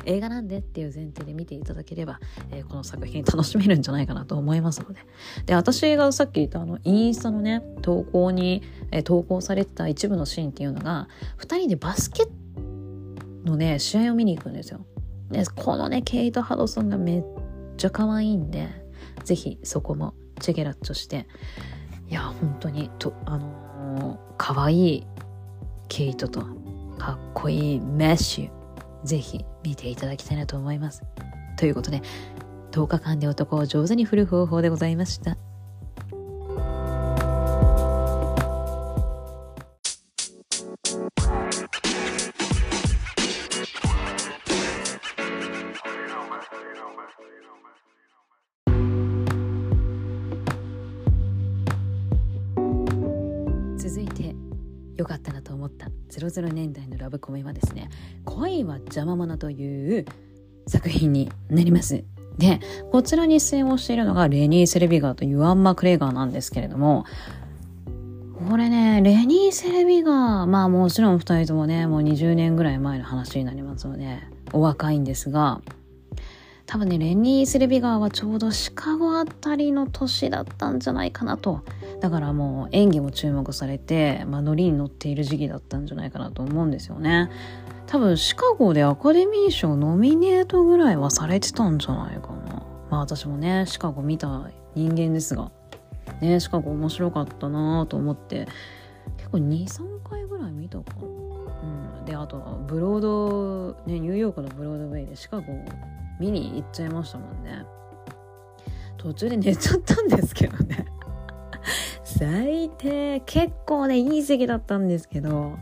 Speaker 1: 映画なんでっていう前提で見ていただければ、えー、この作品楽しめるんじゃないかなと思いますので。で、私がさっき言ったあの、インスタのね、投稿に、えー、投稿されてた一部のシーンっていうのが、2人でバスケのね、試合を見に行くんですよ。で、このね、ケイト・ハドソンがめっちゃ可愛いんで、ぜひそこもチェケラッチョして、いや、本当に、と、あの可愛い毛糸と、かっこいいメッシュ、ぜひ見ていただきたいなと思います。ということで、10日間で男を上手に振る方法でございました。00年代のラブコメはですね「恋は邪魔者」という作品になります。で、こちらに出演をしているのがレニー・セルビガーとユアン・マクレーガーなんですけれども、これね、レニー・セルビガー、まあもちろん2人ともね、もう20年ぐらい前の話になりますので、お若いんですが、多分ね、レニー・セレビガーはちょうどシカゴあたりの年だったんじゃないかなとだからもう演技も注目されて、まあ、ノリに乗っている時期だったんじゃないかなと思うんですよね。多分シカゴでアカデミー賞ノミネートぐらいはされてたんじゃないかな。まあ私もね、シカゴ見た人間ですが、ね、シカゴ面白かったなと思って、結構2、3回ぐらい見たかな。うん。で、あとブロード、ね、ニューヨークのブロードウェイでシカゴ見に行っちゃいましたもんね。途中で寝ちゃったんですけどね。最低。結構ねいい席だったんですけど。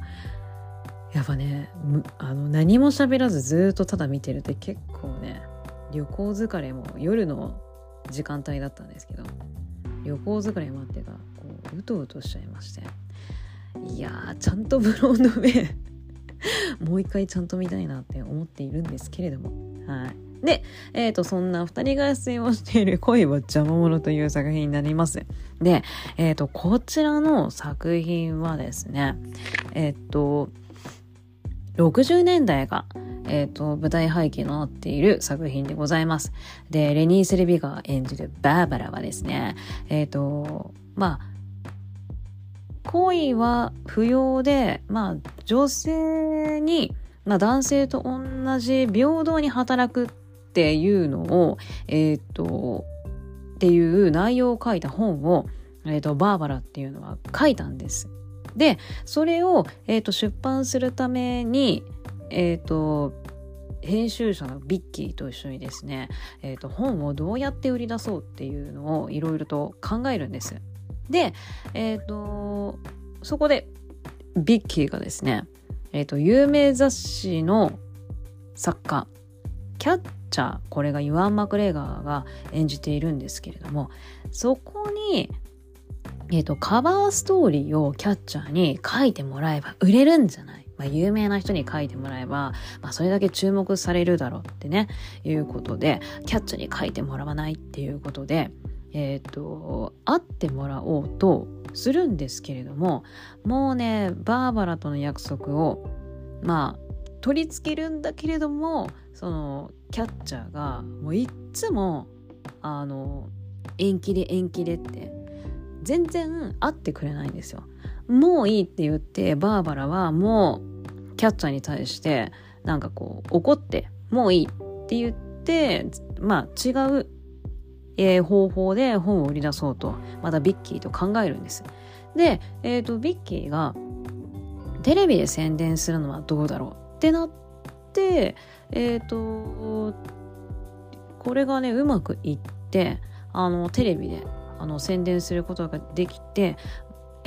Speaker 1: やっぱねあの何も喋らずずっとただ見てるって結構ね旅行疲れも夜の時間帯だったんですけど。旅行疲れもあってかこううとうとしちゃいまして。いやちゃんとブロードウェイもう一回ちゃんと見たいなって思っているんですけれども。はい。で、え、ー、と、そんな二人が出演をしている恋は邪魔者という作品になります。で、え、ー、と、こちらの作品はですね、えっ、ー、と、60年代が、えっ、と、舞台背景となっている作品でございます。で、レニー・セレビが演じるバーバラはですね、えっ、と、まあ、恋は不要で、まあ、女性に、まあ、男性と同じ平等に働くっていうのを、えっ、と、っていう内容を書いた本を、えっ、と、バーバラっていうのは書いたんです。で、それを、えっ、と、出版するために、えっ、と、編集者のビッキーと一緒にですね、えーと、本をどうやって売り出そうっていうのをいろいろと考えるんです。で、えっ、ー、とそこでビッキーがですね、えっ、ー、と有名雑誌の作家キャッチャーこれがユアン・マクレーガーが演じているんですけれどもそこにえ、ー、とカバーストーリーをキャッチャーに書いてもらえば売れるんじゃない？まあ、有名な人に書いてもらえば、まあ、それだけ注目されるだろうってね、いうことで、キャッチャーに書いてもらわないっていうことで、え、ー、と、会ってもらおうとするんですけれども、もうね、バーバラとの約束を、まあ、取り付けるんだけれども、その、キャッチャーが、もういっつも、あの、延期で延期でって、全然会ってくれないんですよ。もういいって言ってバーバラはもうキャッチャーに対してなんかこう怒ってもういいって言ってまあ違う、えー、方法で本を売り出そうとまたビッキーと考えるんです。で、えっ、ー、とビッキーがテレビで宣伝するのはどうだろうってなってえっ、ー、とこれがねうまくいってあのテレビであの宣伝することができて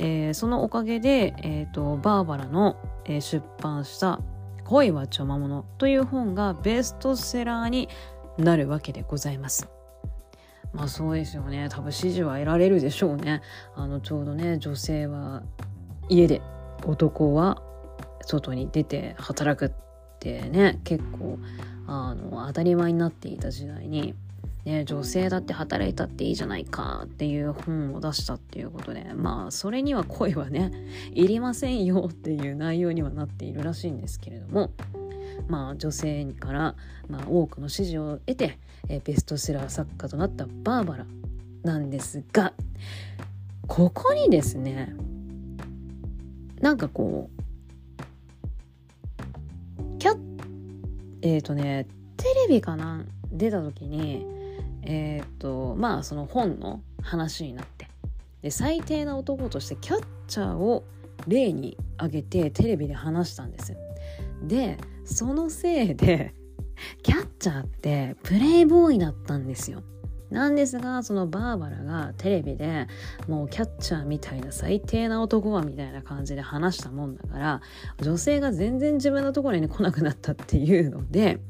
Speaker 1: えー、そのおかげで、えーと、バーバラの、えー、出版した「恋はちょまもの」という本がベストセラーになるわけでございます。まあそうですよね多分支持は得られるでしょうね。あのちょうどね女性は家で男は外に出て働くってね結構あの当たり前になっていた時代にね、女性だって働いたっていいじゃないかっていう本を出したっていうことでまあそれには声はねいりませんよっていう内容にはなっているらしいんですけれどもまあ女性から、まあ、多くの支持を得て、えベストセラー作家となったバーバラなんですがここにですねなんかこうキャえっ、ー、とねテレビかな？出た時にえっ、とまあその本の話になって。で最低な男としてキャッチャーを例に挙げてテレビで話したんですでそのせいでキャッチャーってプレイボーイだったんですよ。なんですがそのバーバラがテレビでもうキャッチャーみたいな最低な男はみたいな感じで話したもんだから女性が全然自分のところに来なくなったっていうので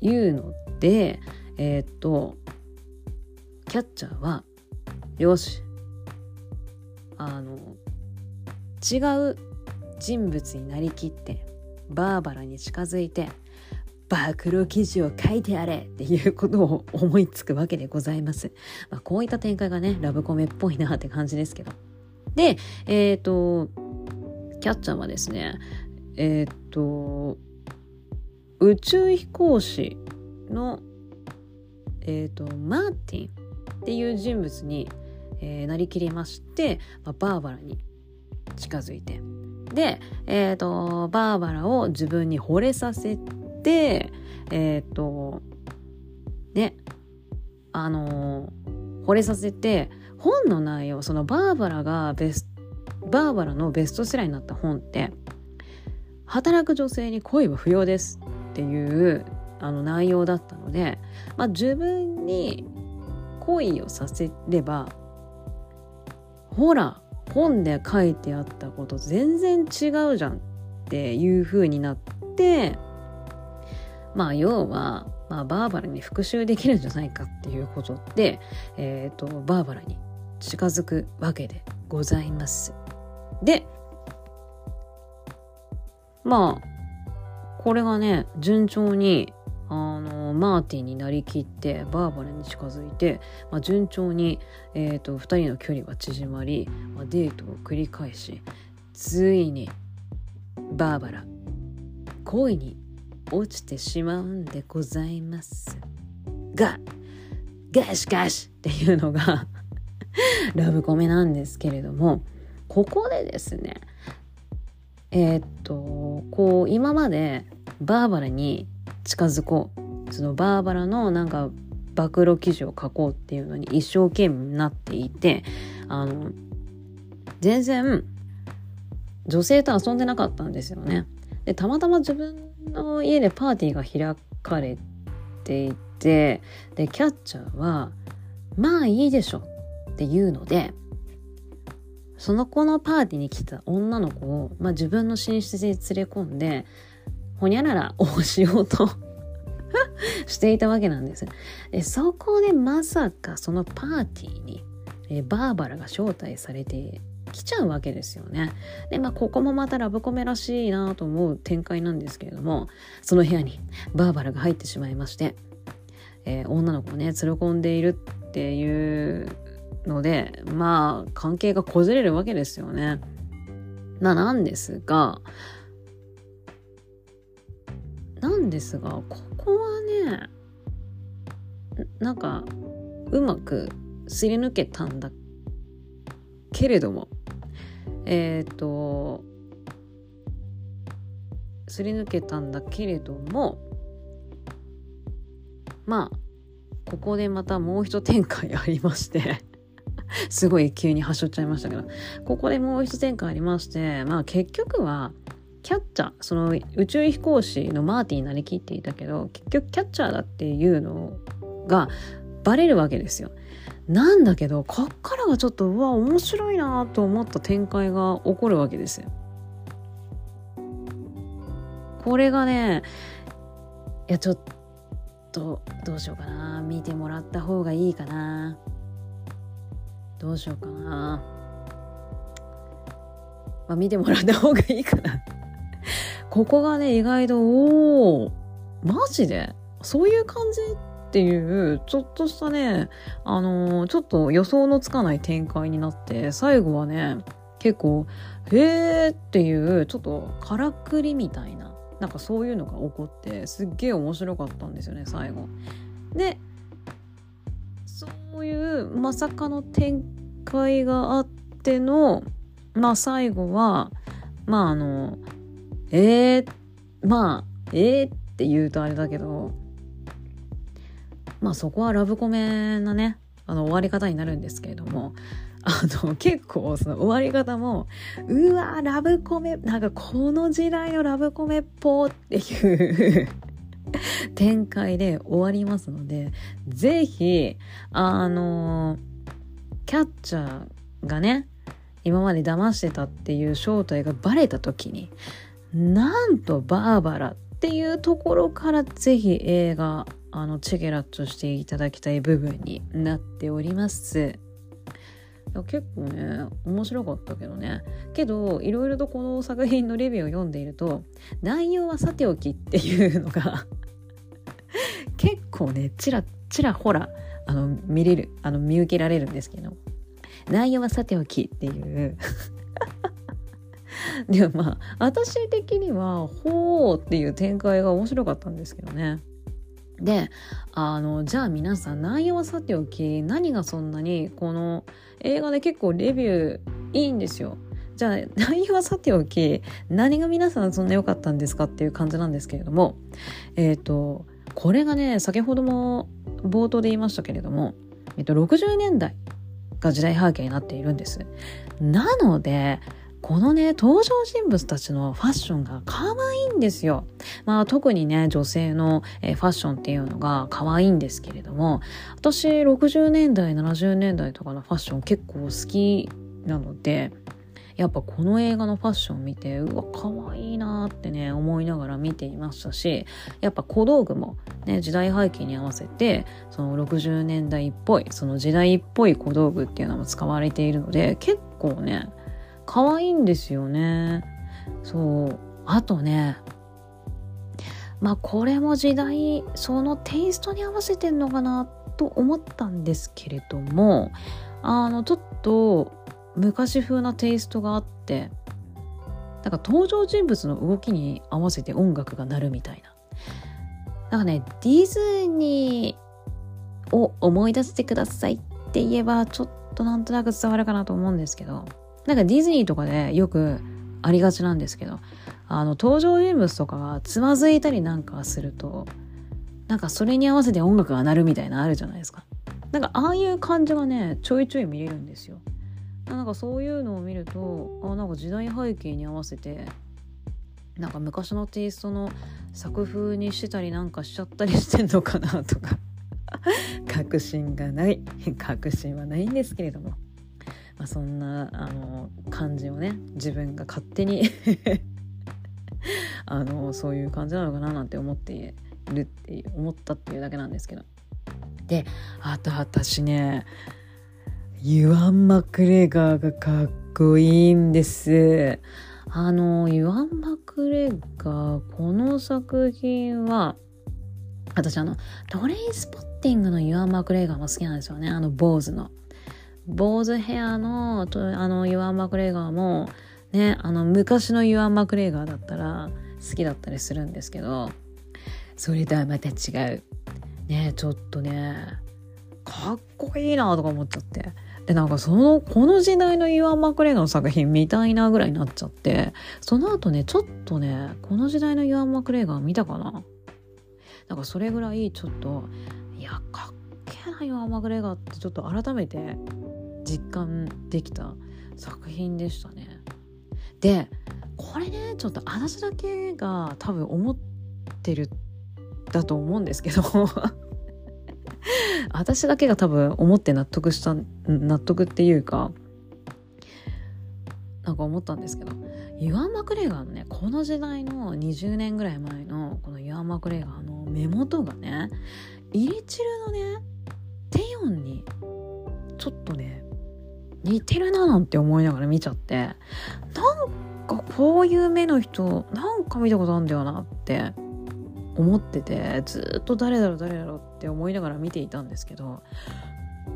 Speaker 1: いうのでえー、っとキャッチャーはよしあの違う人物になりきってバーバラに近づいて暴露記事を書いてやれっていうことを思いつくわけでございます。まあ、こういった展開がね、ラブコメっぽいなって感じですけど。で、えっ、ー、と、キャッチャーはですね、えっ、ー、と、宇宙飛行士のえーと、マーティンっていう人物に、えー、なりきりまして、まあ、バーバラに近づいてで、えーと、バーバラを自分に惚れさせてえっ、ー、とねあのー、惚れさせて本の内容そのバーバラがベスバーバラのベストセラーになった本って働く女性に恋は不要ですっていうあの内容だったので、まあ、自分に恋をさせればほら本で書いてあったこと全然違うじゃんっていう風になってまあ要は、まあ、バーバラに復讐できるんじゃないかっていうことで、えーと、バーバラに近づくわけでございます。でまあこれがね順調にあのマーティンになりきってバーバラに近づいて、まあ、順調に、えーと、2人の距離は縮まり、まあ、デートを繰り返しついにバーバラ恋に落ちてしまうんでございますがガシガシっていうのが ラブコメなんですけれどもここでですねえー、っとこう今までバーバラに近づこうそのバーバラのなんか暴露記事を書こうっていうのに一生懸命になっていてあの全然女性と遊んでなかったんですよね。でたまたま自分の家でパーティーが開かれていてでキャッチャーは「まあいいでしょ」って言うのでその子のパーティーに来た女の子を、まあ、自分の寝室に連れ込んでほにゃららをしようと していたわけなんです。でそこでまさかそのパーティーにえバーバラが招待されてきちゃうわけですよね。でまあここもまたラブコメらしいなと思う展開なんですけれどもその部屋にバーバラが入ってしまいまして、えー、女の子をね連れ込んでいるっていうのでまあ関係がこじれるわけですよね。まなんですがなんですがここはねなんかうまくすり抜けたんだけれどもえっ、ー、とすり抜けたんだけれどもまあここでまたもう一展開ありまして すごい急に端折っちゃいましたけどここでもう一展開ありましてまあ結局はキャッチャーその宇宙飛行士のマーティになりきっていたけど結局キャッチャーだっていうのがバレるわけですよ。なんだけどこっからがちょっとうわ面白いなと思った展開が起こるわけですよ。これがねいやちょっとどうしようかな。見てもらった方がいいかな。どうしようかな。まあ見てもらった方がいいかな。ここがね意外とおおマジで？そういう感じ？っていうちょっとしたねあのー、ちょっと予想のつかない展開になって最後はね結構へーっていうちょっとからくりみたいななんかそういうのが起こってすっげえ面白かったんですよね最後。でそういうまさかの展開があってのまあ最後はまああのえー、まあえーって言うとあれだけどまあそこはラブコメなねあの終わり方になるんですけれどもあの結構その終わり方もうわラブコメなんかこの時代のラブコメっぽっていう 展開で終わりますので是非あのキャッチャーがね今まで騙してたっていう正体がバレた時になんとバーバラっていうところから是非映画あのチェケラッチョしていただきたい部分になっております。結構ね面白かったけどね。けどいろいろとこの作品のレビューを読んでいると内容はさておきっていうのが 結構ねちらちらほらあの見れるあの見受けられるんですけど。内容はさておきっていう。でもまあ私的にはほうっていう展開が面白かったんですけどね。であのじゃあ皆さん内容はさておき何がそんなにこの映画で結構レビューいいんですよ。じゃあ内容はさておき何が皆さんそんな良かったんですかっていう感じなんですけれどもえっ、ー、とこれがね先ほども冒頭で言いましたけれども、えっ、と、60年代が時代背景になっているんです。なのでこのね、登場人物たちのファッションが可愛いんですよ。まあ特にね、女性の、えファッションっていうのが可愛いんですけれども、私60年代、70年代とかのファッション結構好きなので、やっぱこの映画のファッション見てうわ可愛いなってね思いながら見ていましたしやっぱ小道具もね時代背景に合わせてその60年代っぽいその時代っぽい小道具っていうのも使われているので結構ね可愛いんですよね。そう。あとね、まあこれも時代、そのテイストに合わせてんのかなと思ったんですけれども、あの、ちょっと昔風なテイストがあって、なんか登場人物の動きに合わせて音楽が鳴るみたいな。なんかね、ディズニーを思い出してくださいって言えばちょっとなんとなく伝わるかなと思うんですけど、なんかディズニーとかでよくありがちなんですけどあの登場人物とかがつまずいたりなんかするとなんかそれに合わせて音楽が鳴るみたいなあるじゃないですか。なんかああいう感じがねちょいちょい見れるんですよ。なんかそういうのを見るとあなんか時代背景に合わせてなんか昔のテイストの作風にしてたりなんかしちゃったりしてんのかなとか。確信がない。確信はないんですけれども、まあ、そんなあの感じをね自分が勝手に あのそういう感じなのかななんて思っているって思ったっていうだけなんですけど。であと私ねユアン・マクレガーがかっこいいんです。あのユアン・マクレガーこの作品は私あのトレインスポッティングのユアン・マクレガーも好きなんですよね。あの坊主の。坊主ヘアのあのユアン・マクレガーもねあの昔のユアン・マクレガーだったら好きだったりするんですけどそれとはまた違う。ねちょっとねかっこいいなとか思っちゃって。でなんかそのこの時代のイワン・マクレガーの作品見たいなぐらいになっちゃってその後ねちょっとねこの時代のイワン・マクレガー見たかな。なんかそれぐらいちょっといやかっけえなイワン・マクレガーってちょっと改めて実感できた作品でしたね。でこれねちょっと私だけが多分思ってるだと思うんですけど。私だけが多分思って納得した納得っていうかなんか思ったんですけど。ユアン・マクレガーのねこの時代の20年ぐらい前のこのユアン・マクレガーの目元がねイリチルのねテヨンにちょっとね似てるななんて思いながら見ちゃってなんかこういう目の人なんか見たことあるんだよなって思っててずっと誰だろう誰だろうって思いながら見ていたんですけど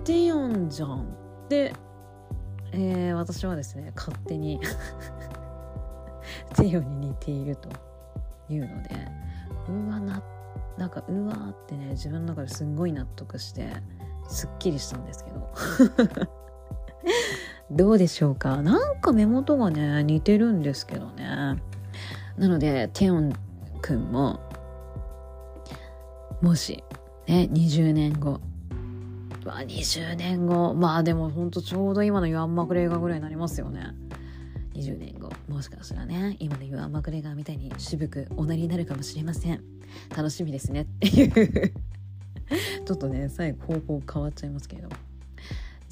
Speaker 1: テヨンじゃん。で、えー、私はですね勝手にテヨンに似ているというのでうわななんかうわーってね自分の中ですんごい納得してすっきりしたんですけど。どうでしょうか？なんか目元がね似てるんですけどね。なのでテヨンくんももしね20年後。まあ20年後。まあでもほんとちょうど今のユアン・マクレーガーぐらいになりますよね。20年後。もしかしたらね今のユアン・マクレーガーみたいに渋くおなりになるかもしれません。楽しみですねっていう。ちょっとね最後方向変わっちゃいますけれど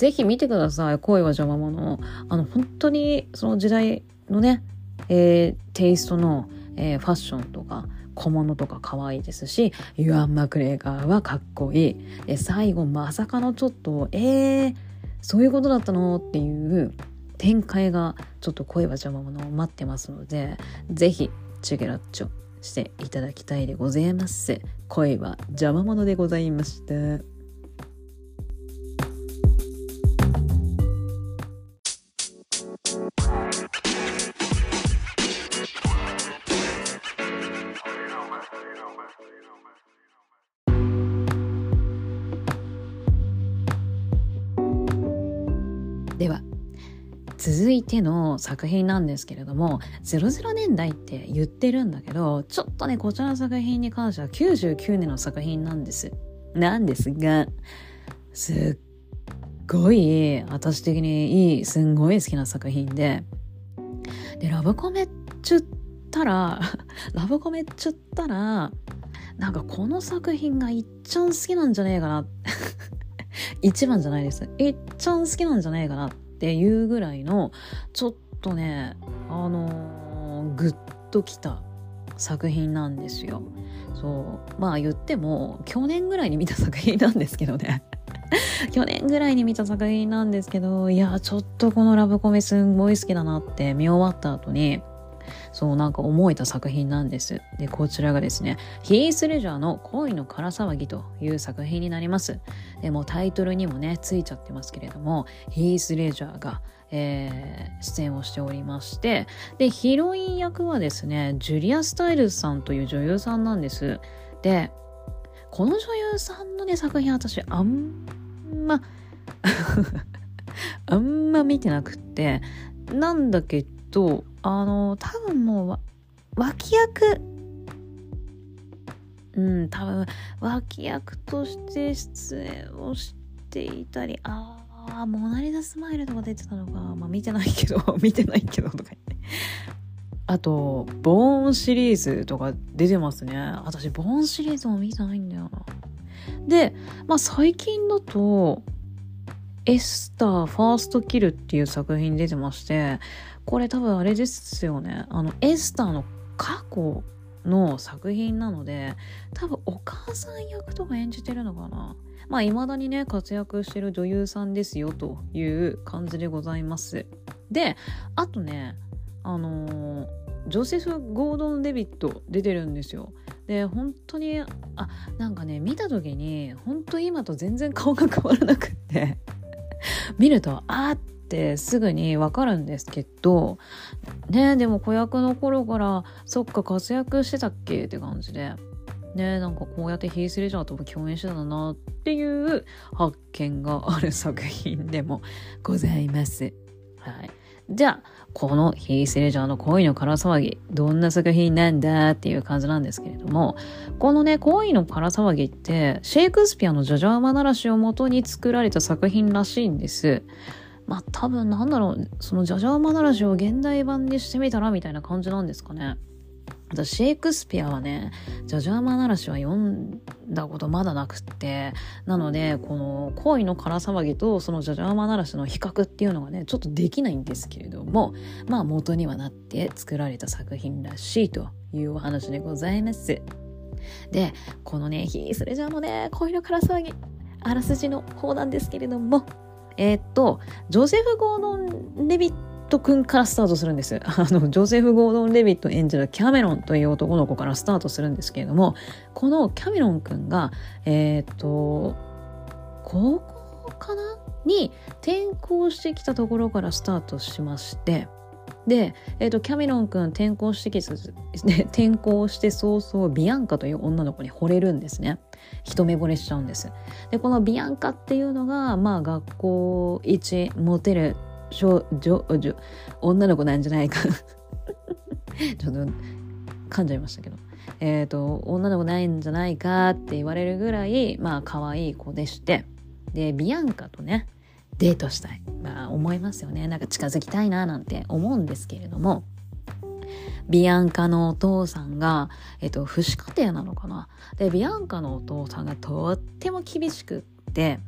Speaker 1: ぜひ見てください。恋は邪魔者。あの本当にその時代のね、えー、テイストの、えー、ファッションとか小物とか可愛いですしユアン・マクレーガーはかっこいい。で最後まさかのちょっとえー、そういうことだったのっていう展開がちょっと声は邪魔者を待ってますので是非チュゲラッチョしていただきたいでございます。声は邪魔者でございました。続いての作品なんですけれども00年代って言ってるんだけどちょっとねこちらの作品に関しては99年の作品なんです。なんですがすっごい私的にいいすんごい好きな作品で。でラブコメっちゅったら ラブコメっちゅったらなんかこの作品がいっちゃん好きなんじゃねえかな。一番じゃないです。いっちゃん好きなんじゃないかな。っていうぐらいの、ちょっとね、あのー、ぐっときた作品なんですよ。そう。まあ言っても、去年ぐらいに見た作品なんですけどね。去年ぐらいに見た作品なんですけど、いや、ちょっとこのラブコメすんごい好きだなって見終わった後に、そうなんか思えた作品なんです。で、こちらがですね、ヒース・レジャーの恋の空騒ぎという作品になります。でもタイトルにもね、ついちゃってますけれども、ヒース・レジャーが、えー、出演をしておりまして、で、ヒロイン役はですね、ジュリア・スタイルズさんという女優さんなんです。で、この女優さんのね、作品私、あんま あんま見てなくって、なんだけどあの多分もう脇役。うん多分脇役として出演をしていたりああモナ・リザ・スマイルとか出てたのか。まあ見てないけど 見てないけどとか言って。あとボーンシリーズとか出てますね。私ボーンシリーズも見てないんだよな。でまあ最近だとエスターファーストキルっていう作品出てましてこれ多分あれですよね。あのエスターの過去の作品なので多分お母さん役とか演じてるのかな。まあ未だにね活躍してる女優さんですよという感じでございます。であとねあのー、ジョセフ・ゴードン・デビット出てるんですよ。で本当にあなんかね見た時に本当今と全然顔が変わらなくって。見るとあーってすぐにわかるんですけどねでも子役の頃からそっか活躍してたっけ？って感じでねなんかこうやってヒース・レジャーとも共演してたなっていう発見がある作品でもございます。はい。じゃあ、このヒース・レジャーの恋の空騒ぎ、どんな作品なんだっていう感じなんですけれども、このね、恋の空騒ぎって、シェイクスピアのジャジャーマナラシを元に作られた作品らしいんです。まあ多分なんだろう、そのジャジャーマナラシを現代版にしてみたらみたいな感じなんですかね。私シェイクスピアはね、ジャジャーマナラシは読んだことまだなくって、なので、この恋の空騒ぎとそのジャジャーマナラシの比較っていうのがね、ちょっとできないんですけれども、まあ元にはなって作られた作品らしいというお話でございます。で、このね、ヒースレジャーのね、恋の空騒ぎ、あらすじの方なんですけれども、えー、っと、ジョセフ・ゴードン・レビット君からスタートするんです。あの、ジョセフ・ゴードン・レビット演じるキャメロンという男の子からスタートするんですけれども、このキャメロン君が、えー、っと、高校かなに転校してきたところからスタートしまして、で、えーと、キャメロン君転校してき 転校して早々ビアンカという女の子に惚れるんですね一目惚れしちゃうんです。でこのビアンカっていうのがまあ学校一モテる少女女女の子なんじゃないかちょっと噛んじゃいましたけどえっ、ー、と女の子ないんじゃないかって言われるぐらいまあ可愛い子でしてでビアンカとねデートしたいまあ思いますよねなんか近づきたいななんて思うんですけれどもビアンカのお父さんが、えっと、父子家庭なのかなでビアンカのお父さんがとっても厳しくって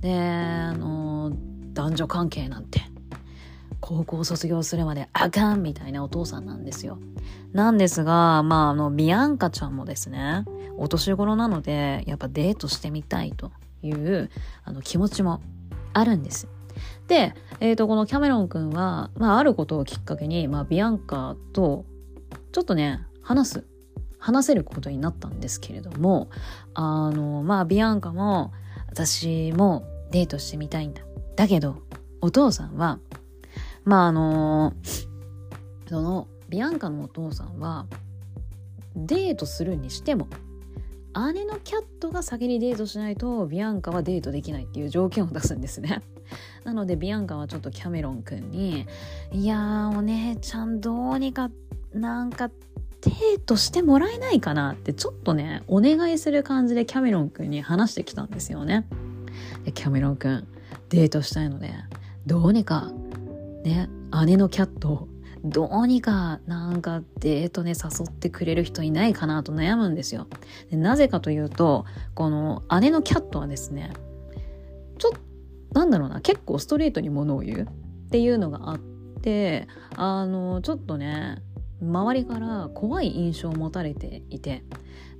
Speaker 1: であの男女関係なんて高校卒業するまであかんみたいなお父さんなんですよ。なんですが、まあ、あの、ビアンカちゃんもですね、お年頃なので、やっぱデートしてみたいという、あの、気持ちもあるんです。で、え、ー、と、このキャメロン君は、まあ、あることをきっかけに、まあ、ビアンカと、ちょっとね、話す、話せることになったんですけれども、あの、まあ、ビアンカも、私もデートしてみたいんだ。だけど、お父さんは、まああのそのビアンカのお父さんはデートするにしても姉のキャットが先にデートしないとビアンカはデートできないっていう条件を出すんですね。なのでビアンカはちょっとキャメロン君に「いやお姉ちゃんどうにかなんかデートしてもらえないかな」ってちょっとねお願いする感じでキャメロン君に話してきたんですよね。でキャメロン君デートしたいのでどうにかね姉のキャットをどうにかなんかデートね誘ってくれる人いないかなと悩むんですよでなぜかというとこの姉のキャットはですねなんだろうな結構ストレートにものを言うっていうのがあってあのちょっとね周りから怖い印象を持たれていて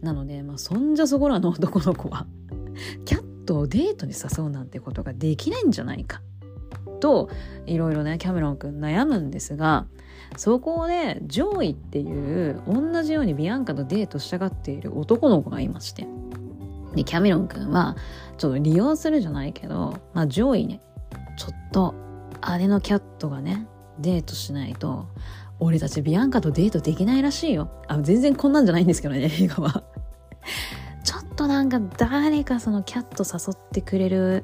Speaker 1: なので、まあ、そんじゃそこらの男の子は キャットをデートに誘うなんてことができないんじゃないかといろいろねキャメロン君悩むんですがそこで上位っていう同じようにビアンカとデートしたがっている男の子がいまして。でキャメロン君はちょっと利用するじゃないけど、まあ、上位ね。ちょっと姉のキャットがねデートしないと俺たちビアンカとデートできないらしいよ。あ全然こんなんじゃないんですけどね 映画は。ちょっとなんか誰かそのキャット誘ってくれる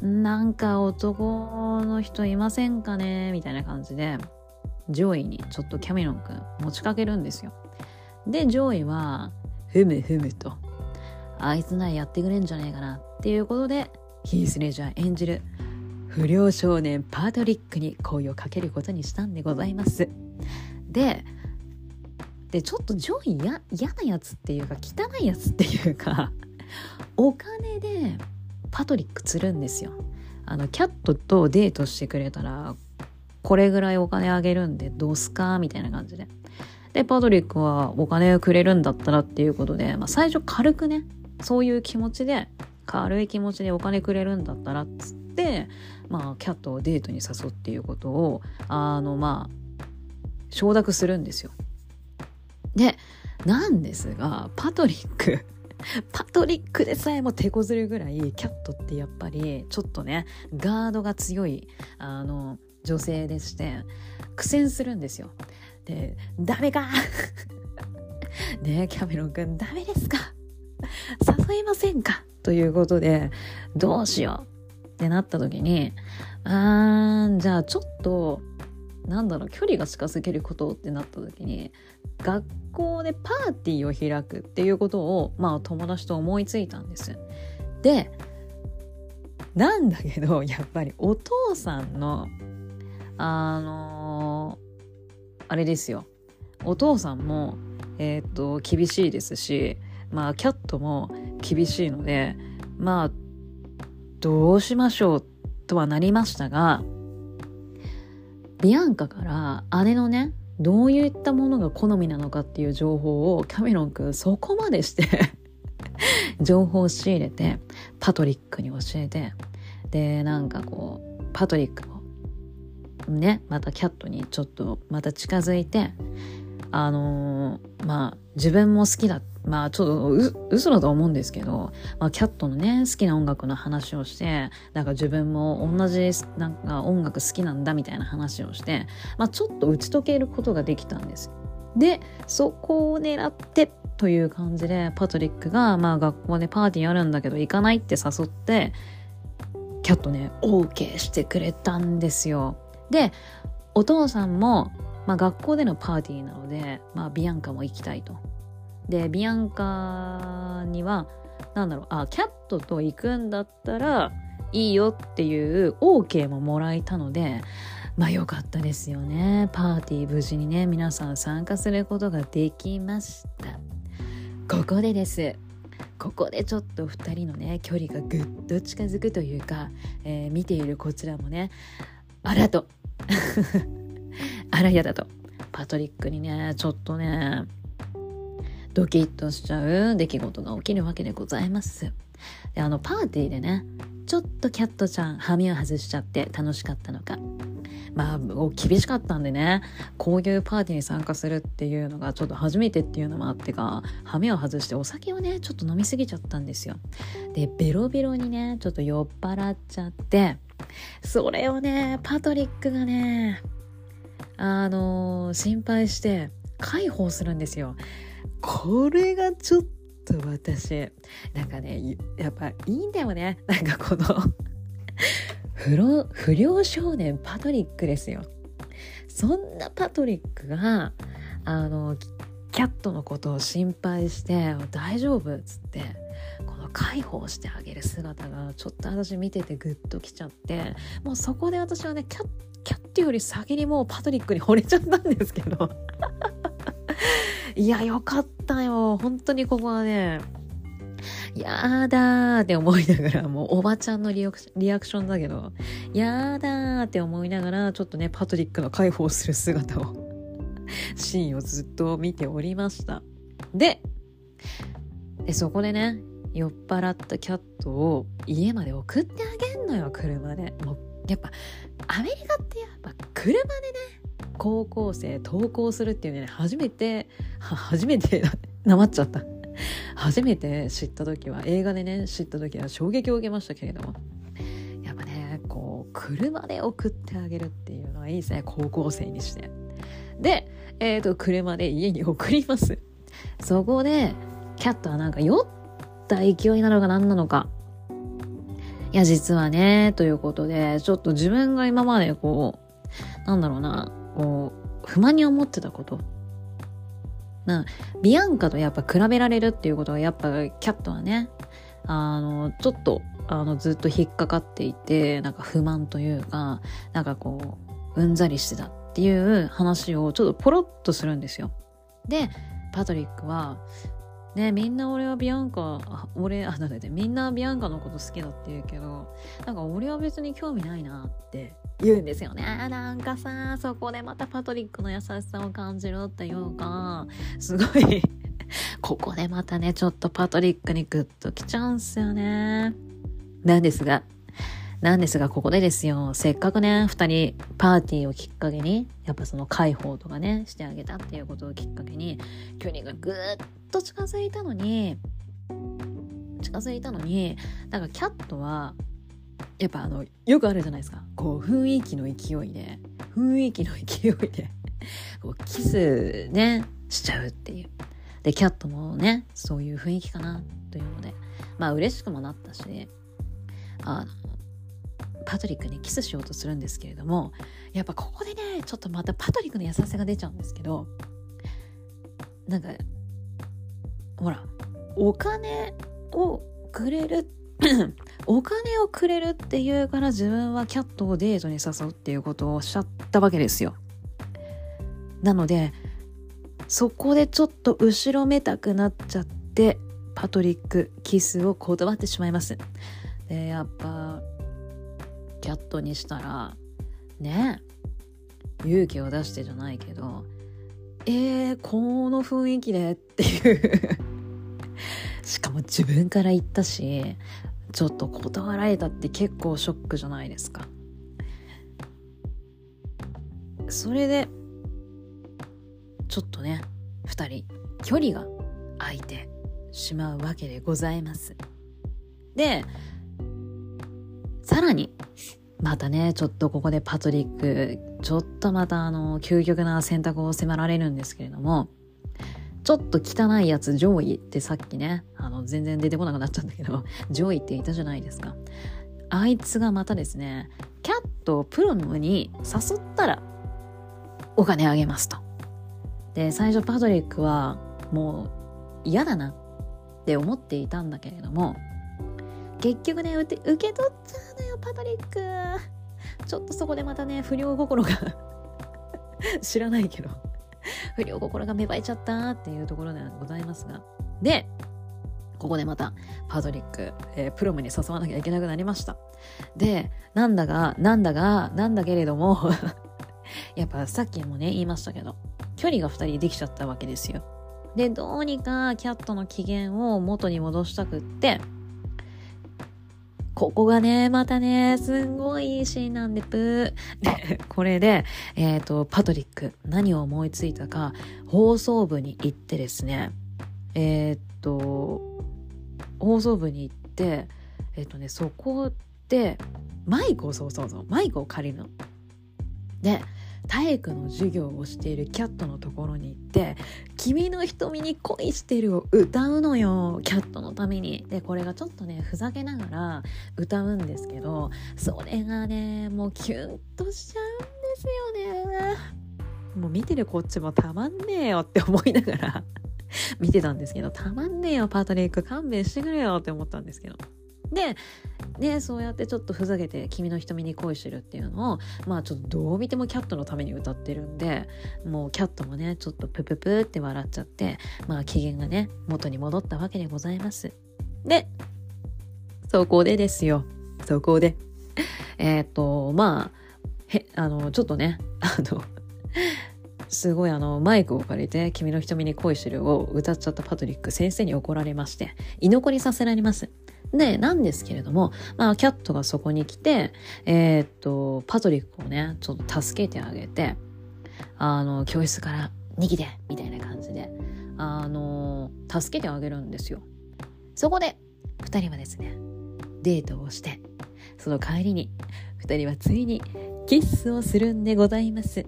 Speaker 1: なんか男の人いませんかねみたいな感じで上位にちょっとキャメロン君持ちかけるんですよ。で上位はふむふむと。あいつならやってくれんじゃねえかな。っていうことでヒース・レジャー演じる不良少年パートリックに声をかけることにしたんでございます。ででちょっと上位嫌なやつっていうか汚いやつっていうか お金でパトリック釣るんですよ。あのキャットとデートしてくれたらこれぐらいお金あげるんでどうすかみたいな感じで。でパトリックはお金をくれるんだったらっていうことで、まあ、最初軽くねそういう気持ちで軽い気持ちでお金くれるんだったらっつってまあキャットをデートに誘うっていうことをあのまあ承諾するんですよ。で、なんですが、パトリック、パトリックでさえも手こずるぐらい、キャットってやっぱり、ちょっとね、ガードが強い、あの、女性でして、苦戦するんですよ。で、ダメか！ねキャメロン君、ダメですか！誘いませんか！ということで、どうしようってなった時に、あー、じゃあちょっと、なんだろう距離が近づけることってなった時に学校でパーティーを開くっていうことをまあ友達と思いついたんです。でなんだけどやっぱりお父さんのあのー、あれですよお父さんもえっ、と厳しいですしまあキャットも厳しいのでまあどうしましょうとはなりましたがビアンカから姉のねどういったものが好みなのかっていう情報をキャメロン君そこまでして 情報を仕入れてパトリックに教えてでなんかこうパトリックもねまたキャットにちょっとまた近づいてあのー、まあ自分も好きだまあちょっと嘘だと思うんですけど、まあ、キャットのね好きな音楽の話をしてなんか自分も同じなんか音楽好きなんだみたいな話をして、まあ、ちょっと打ち解けることができたんです。でそこを狙ってという感じでパトリックが、まあ、学校でパーティーやるんだけど行かないって誘ってキャットね OK してくれたんですよ。でお父さんも、まあ、学校でのパーティーなので、まあ、ビアンカも行きたいと。でビアンカには何だろうあキャットと行くんだったらいいよっていう OK ももらえたのでまあ良かったですよね。パーティー無事にね皆さん参加することができました。ここでです。ここでちょっと2人のね距離がぐっと近づくというか、えー、見ているこちらもねあらと。あらやだと。パトリックにねちょっとねドキッとしちゃう出来事が起きるわけでございます。であのパーティーでねちょっとキャットちゃん羽目を外しちゃって楽しかったのか。まあ厳しかったんでねこういうパーティーに参加するっていうのがちょっと初めてっていうのもあってか羽目を外してお酒をねちょっと飲みすぎちゃったんですよ。でベロベロにねちょっと酔っ払っちゃってそれをねパトリックがねあの、心配して介抱するんですよこれがちょっと私なんかねやっぱいいんだよねなんかこの不良少年パトリックですよそんなパトリックがあのキャットのことを心配して「大丈夫?」っつってこの介抱してあげる姿がちょっと私見ててグッときちゃってもうそこで私はねキャッキャットより先にもうパトリックに惚れちゃったんですけど いや、よかったよ。本当にここはね、やだーって思いながら、もうおばちゃんのリアクションだけど、やだーって思いながら、ちょっとね、パトリックの解放する姿を シーンをずっと見ておりました。で、でそこでね、酔っ払ったキャットを家まで送ってあげんのよ、車で。もう、やっぱ、アメリカってやっぱ車でね、高校生登校するっていうね初めて初めて なまっちゃった。初めて知った時は映画でね知った時は衝撃を受けましたけれども。やっぱねこう車で送ってあげるっていうのはいいですね。高校生にして。でえっ、ー、と車で家に送ります。そこでキャットはなんか酔った勢いなのか何なのか。いや、実はね、ということで、ちょっと自分が今までこう、なんだろうな、こう、不満に思ってたこと。な、ビアンカとやっぱ比べられるっていうことは、やっぱキャットはね、あの、ちょっと、あの、ずっと引っかかっていて、なんか不満というか、なんかこう、うんざりしてたっていう話をちょっとポロッとするんですよ。で、パトリックは、ねみんな俺はビアンカ俺あなんだってみんなビアンカのこと好きだって言うけどなんか俺は別に興味ないなって言うんですよね。なんかさそこでまたパトリックの優しさを感じるっていうか。すごい。ここでまたねちょっとパトリックにグッときちゃうんすよね。なんですがなんですが、ここでですよ、せっかくね、二人パーティーをきっかけに、やっぱその解放とかね、してあげたっていうことをきっかけに、距離がぐっと近づいたのに、近づいたのに、なんかキャットは、やっぱあの、よくあるじゃないですか。こう、雰囲気の勢いで、雰囲気の勢いでこう、キスね、しちゃうっていう。で、キャットもね、そういう雰囲気かな、というので、まあ嬉しくもなったし、あの、パトリックにキスしようとするんですけれどもやっぱここでねちょっとまたパトリックの優しさが出ちゃうんですけどなんかほらお金をくれる お金をくれるっていうから自分はキャットをデートに誘うっていうことをおっしゃったわけですよ。なのでそこでちょっと後ろめたくなっちゃってパトリックキスを断ってしまいます。でやっぱキャットにしたらね勇気を出してじゃないけどえー、この雰囲気でっていうしかも自分から言ったしちょっと断られたって結構ショックじゃないですか。それでちょっとね2人距離が空いてしまうわけでございます。でさらに、またね、ちょっとここでパトリック、ちょっとまたあの、究極な選択を迫られるんですけれども、ちょっと汚いやつ、上位ってさっきね、あの、全然出てこなくなっちゃったけど、上位っていたじゃないですか。あいつがまたですね、キャットをプロムに誘ったら、お金あげますと。で、最初パトリックは、もう嫌だなって思っていたんだけれども、結局ね受け取っちゃうのよパトリックちょっとそこでまたね不良心が 知らないけど 不良心が芽生えちゃったっていうところではございますが。でここでまたパトリック、えー、プロムに誘わなきゃいけなくなりました。でなんだがなんだがなんだけれども やっぱさっきもね言いましたけど距離が2人できちゃったわけですよ。でどうにかキャットの機嫌を元に戻したくってここがね、またね、すんごいいいシーンなんで、ぷー。で、これで、えっ、ー、と、パトリック、何を思いついたか、放送部に行ってですね、えっ、ー、と、放送部に行って、えっ、ー、とね、そこで、マイクを、そうそうそう、マイクを借りるの。で、体育の授業をしているキャットのところに行って「君の瞳に恋してる」を歌うのよキャットのために。でこれがちょっとねふざけながら歌うんですけどそれがねもうキュンとしちゃうんですよね。もう見てるこっちもたまんねえよって思いながら 見てたんですけどたまんねえよパトリック勘弁してくれよって思ったんですけど。ででそうやってちょっとふざけて「君の瞳に恋してる」っていうのをまあちょっとどう見てもキャットのために歌ってるんでもうキャットもねちょっとプププって笑っちゃってまあ機嫌がね元に戻ったわけでございます。でそこでですよそこでえっ、とまあへあのちょっとねあのすごいあのマイクを借りて「君の瞳に恋してる」を歌っちゃったパトリック先生に怒られまして居残りさせられます。で、なんですけれども、まあ、キャットがそこに来て、えー、っと、パトリックをね、ちょっと助けてあげて、あの、教室から逃げてみたいな感じで、あの、助けてあげるんですよ。そこで、二人はですね、デートをして、その帰りに、二人はついにキッスをするんでございます。は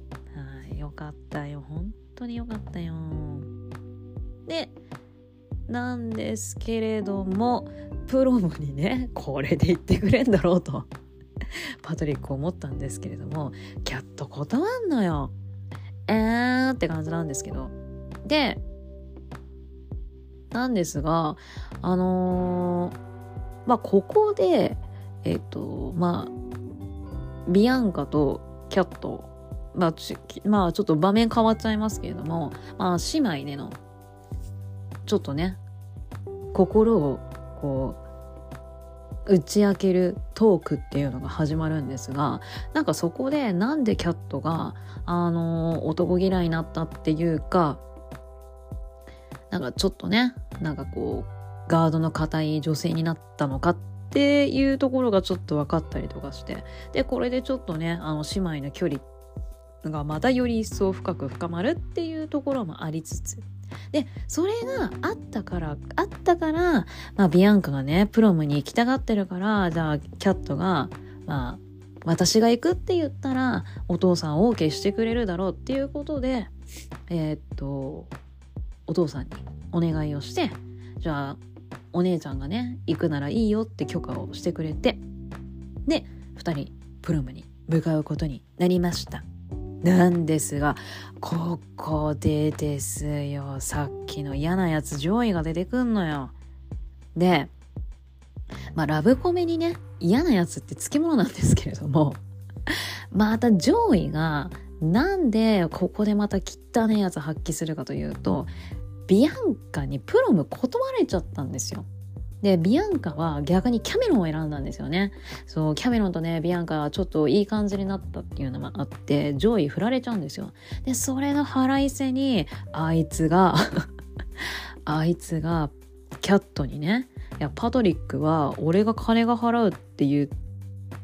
Speaker 1: い、よかったよ。本当によかったよ。で、なんですけれどもプロムにねこれで言ってくれんだろうと パトリック思ったんですけれどもキャット断んのよ。えーって感じなんですけど。でなんですがあのー、まあここでえっ、ー、とまあビアンカとキャットまあ、まあちょっと場面変わっちゃいますけれどもまあ姉妹でのちょっとね心をこう打ち明けるトークっていうのが始まるんですがなんかそこでなんでキャットがあの男嫌いになったっていうかなんかちょっとねなんかこうガードの硬い女性になったのかっていうところがちょっと分かったりとかしてでこれでちょっとねあの姉妹の距離がまたより一層深く深まるっていうところもありつつでそれがあったからあったから、まあ、ビアンカがねプロムに行きたがってるからじゃあキャットがまあ私が行くって言ったらお父さん OK してくれるだろうっていうことでえー、っとお父さんにお願いをしてじゃあお姉ちゃんがね行くならいいよって許可をしてくれてで2人プロムに向かうことになりました。なんですが、ここでですよ、さっきの嫌なやつ上位が出てくんのよ。で、まあラブコメにね、嫌なやつってつきものなんですけれども、また上位がなんでここでまた汚いやつ発揮するかというと、ビアンカにプロム断れちゃったんですよ。で、ビアンカは逆にキャメロンを選んだんですよね。そう、キャメロンとね、ビアンカはちょっといい感じになったっていうのもあって、上位振られちゃうんですよ。で、それの腹いせに、あいつが あいつが、キャットにね、いや、パトリックは俺が金が払うって言っ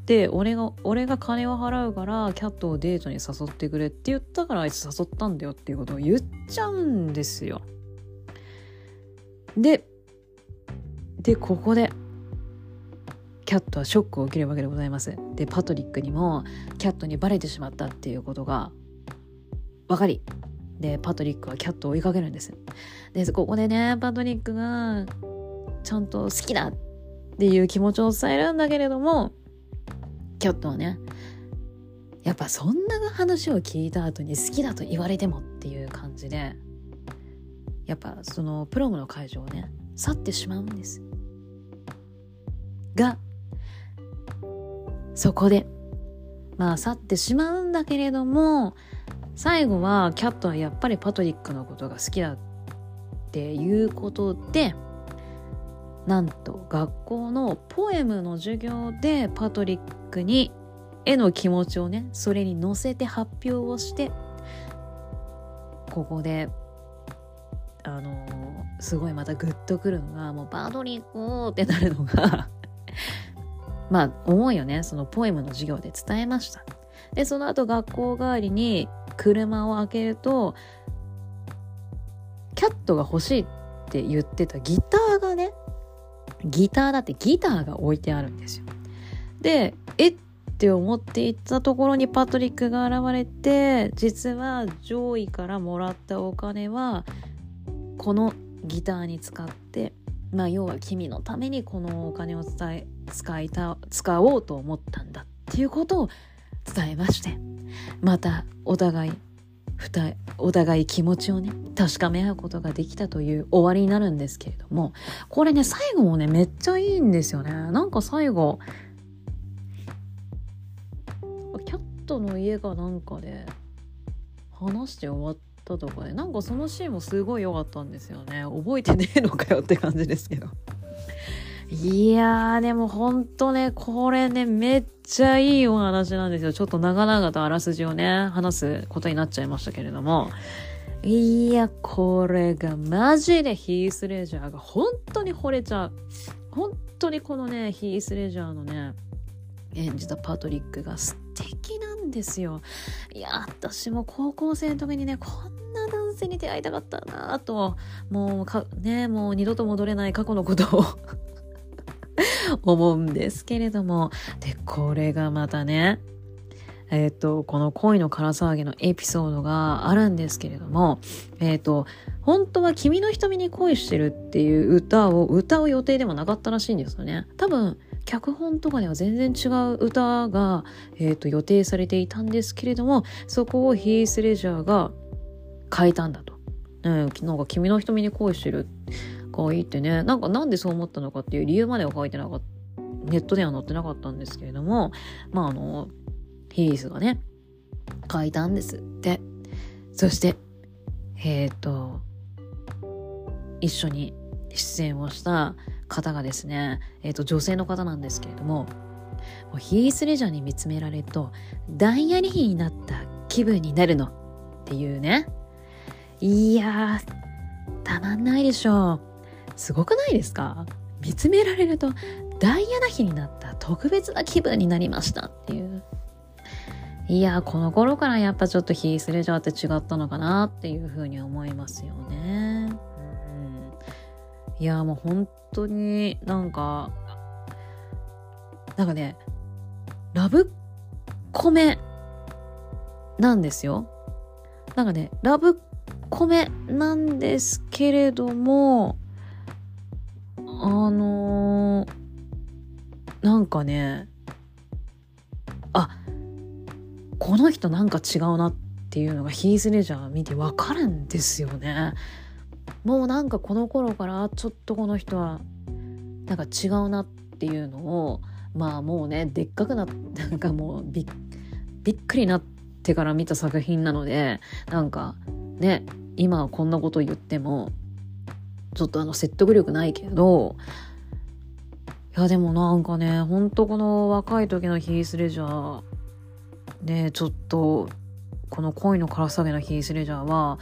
Speaker 1: て、俺が、俺が金を払うから、キャットをデートに誘ってくれって言ったからあいつ誘ったんだよっていうことを言っちゃうんですよ。で、でここでキャットはショックを受けるわけでございます。でパトリックにもキャットにバレてしまったっていうことが分かりでパトリックはキャットを追いかけるんです。でここでねパトリックがちゃんと好きだっていう気持ちを伝えるんだけれどもキャットはねやっぱそんな話を聞いた後に好きだと言われてもっていう感じでやっぱそのプロムの会場をね去ってしまうんです。がそこでまあ去ってしまうんだけれども最後はキャットはやっぱりパトリックのことが好きだっていうことでなんと学校のポエムの授業でパトリックに絵の気持ちをねそれに乗せて発表をしてここであのー、すごいまたグッとくるのがもうパトリックってなるのが まあ思いをね。そのポエムの授業で伝えました。でその後学校帰りに車を開けるとキャットが欲しいって言ってたギターがねギターだってギターが置いてあるんですよ。でえって思っていったところにパトリックが現れて実は上位からもらったお金はこのギターに使ってまあ要は君のためにこのお金を伝え使いた使おうと思ったんだっていうことを伝えましてまたお互い二お互い気持ちをね確かめ合うことができたという終わりになるんですけれどもこれね最後もねめっちゃいいんですよね。なんか最後キャットの家がなんかで話して終わったとかでなんかそのシーンもすごい良かったんですよね覚えてねえのかよって感じですけどいやー、でもほんとね、これね、めっちゃいいお話なんですよ。ちょっと長々とあらすじをね、話すことになっちゃいましたけれども。いや、これがマジでヒース・レジャーが本当に惚れちゃう。本当にこのね、ヒース・レジャーのね、演じたパトリックが素敵なんですよ。いや、私も高校生の時にね、こんな男性に出会いたかったなと、もうか、ね、もう二度と戻れない過去のことを 思うんですけれども。で、これがまたね、えっ、ー、と、この恋の空騒ぎのエピソードがあるんですけれども、えっ、ー、と、本当は君の瞳に恋してるっていう歌を歌う予定でもなかったらしいんですよね。多分、脚本とかでは全然違う歌が、えーと、予定されていたんですけれどもそこをヒース・レジャーが変えたんだと。ね、なんか君の瞳に恋してる。可愛いってね。なんかなんでそう思ったのかっていう理由までは書いてなかった。ネットでは載ってなかったんですけれどもまああのヒースがね書いたんですって。そしてえっ、ー、と一緒に出演をした方がですね、えっ、ー、と、女性の方なんですけれども、もうヒースレジャーに見つめられると、ダイヤリヒになった気分になるのっていうね。いや、たまんないでしょう。すごくないですか？見つめられると、ダイヤの日になった特別な気分になりましたっていう。いやこの頃からやっぱちょっとヒースレジャーって違ったのかなっていうふうに思いますよね。いやもう本当になんかなんかねラブコメなんですよなんかねラブコメなんですけれどもあのー、なんかねあこの人なんか違うなっていうのがヒースレジャー見てわかるんですよね。もうなんかこの頃からちょっとこの人はなんか違うなっていうのをまあもうねでっかくななんかもうびっくりなってから見た作品なのでなんかね今はこんなこと言ってもちょっとあの説得力ないけどいやでもなんかねほんとこの若い時のヒース・レジャーねちょっとこの恋のからさげのヒース・レジャーは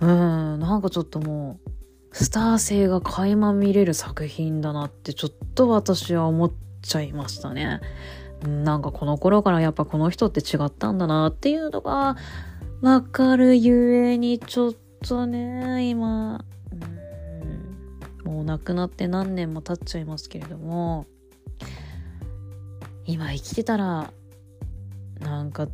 Speaker 1: うん。なんかちょっともうスター性が垣間見れる作品だなってちょっと私は思っちゃいましたね。なんかこの頃からやっぱこの人って違ったんだなっていうのがわかるゆえにちょっとね今。うん。もう亡くなって何年も経っちゃいますけれども。今生きてたらなんか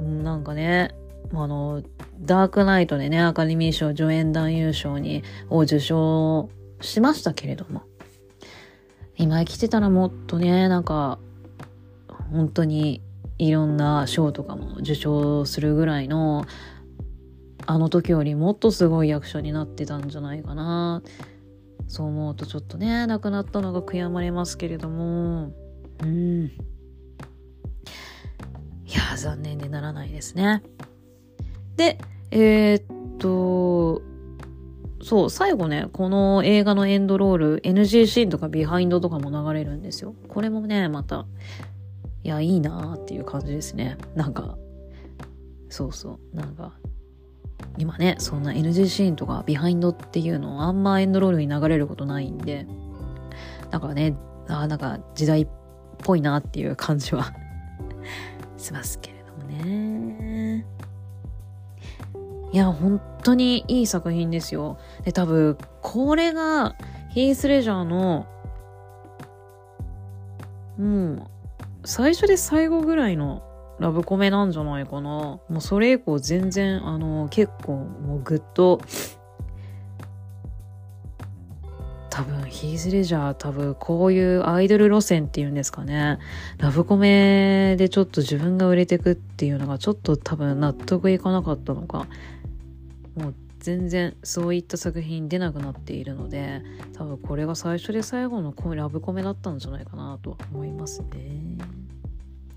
Speaker 1: なんかねあのダークナイトでね、アカデミー賞助演男優賞に、を受賞しましたけれども、今生きてたらもっとね、なんか、本当にいろんな賞とかも受賞するぐらいの、あの時よりもっとすごい役者になってたんじゃないかな。そう思うとちょっとね、亡くなったのが悔やまれますけれども、うん。いや、残念でならないですね。で、えー、っと、そう、最後ね、この映画のエンドロール、NG シーンとかビハインドとかも流れるんですよ。これもね、また、いや、いいなーっていう感じですね。なんか、そうそう、なんか、今ね、そんな NG シーンとかビハインドっていうのあんまエンドロールに流れることないんで、なんかね、あなんか時代っぽいなっていう感じは しますけれどもね。いや、本当にいい作品ですよ。で、多分、これが、ヒース・レジャーの、う、最初で最後ぐらいのラブコメなんじゃないかな。もうそれ以降全然、あの、結構もうぐっと、多分、ヒース・レジャー、多分、こういうアイドル路線っていうんですかね。ラブコメでちょっと自分が売れてくっていうのがちょっと多分納得いかなかったのか。もう全然そういった作品出なくなっているので多分これが最初で最後のラブコメだったんじゃないかなとは思いますね。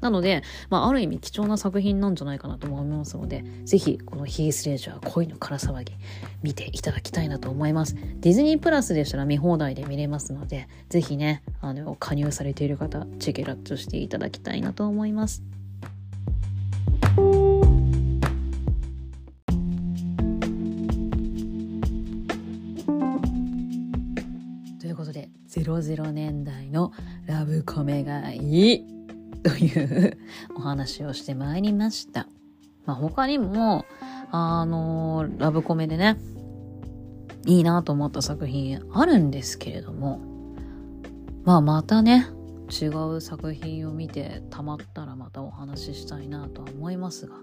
Speaker 1: なので、まあ、ある意味貴重な作品なんじゃないかなと思いますので、ぜひこのヒース・レジャー恋のから騒ぎ見ていただきたいなと思います。ディズニープラスでしたら見放題で見れますので、ぜひね、あの、加入されている方、チェケラッチョしていただきたいなと思います。00年代のラブコメがいいというお話をしてまいりました。まあ、他にも、あのー、ラブコメでね、いいなと思った作品あるんですけれども、まあまたね、違う作品を見てたまったらまたお話ししたいなとは思いますが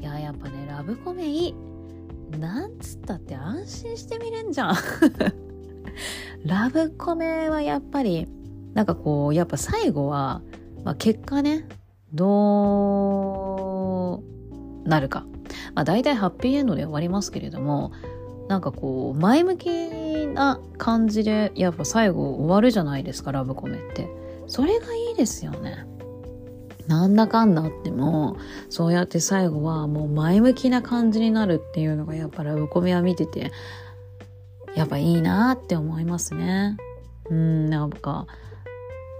Speaker 1: いややっぱねラブコメいいなんつったって安心して見れんじゃんラブコメはやっぱりなんかこうやっぱ最後は、まあ、結果ねどうなるか。まあ大体ハッピーエンドで終わりますけれどもなんかこう前向きな感じでやっぱ最後終わるじゃないですかラブコメって。それがいいですよね。なんだかんだあってもそうやって最後はもう前向きな感じになるっていうのがやっぱラブコメは見ててやっぱいいなって思いますね。うんなんか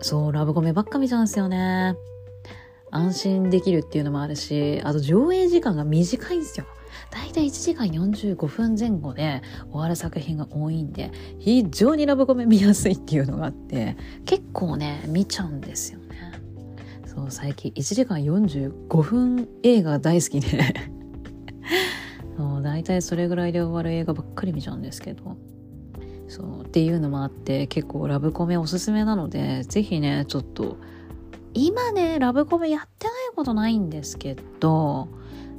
Speaker 1: そうラブコメばっか見ちゃうんですよね。安心できるっていうのもあるしあと上映時間が短いんですよ。大体1時間45分前後で終わる作品が多いんで、非常にラブコメ見やすいっていうのがあって、結構ね、見ちゃうんですよね。そう、最近1時間45分映画大好きで。そう、大体それぐらいで終わる映画ばっかり見ちゃうんですけど。そうっていうのもあって結構ラブコメおすすめなのでぜひねちょっと今ねラブコメやってないことないんですけど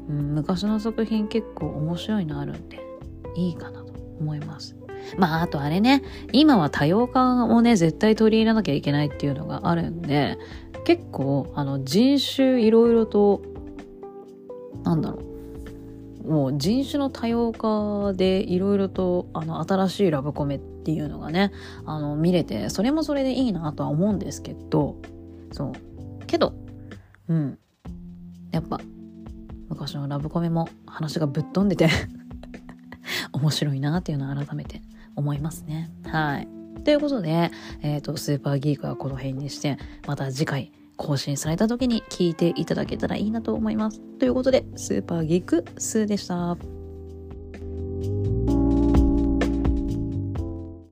Speaker 1: うん、昔の作品結構面白いのあるんでいいかなと思います。まああとあれね今は多様化をね絶対取り入れなきゃいけないっていうのがあるんで結構あの人種いろいろとなんだろうもう人種の多様化でいろいろとあの新しいラブコメっていうのがねあの見れてそれもそれでいいなとは思うんですけどそうけどうんやっぱ昔のラブコメも話がぶっ飛んでて 面白いなっていうのを改めて思いますね。はい。ということで、えっ、ー、と、スーパーギークはこの辺にして、また次回更新された時に聞いていただけたらいいなと思います。ということで、スーパーギークスーでした。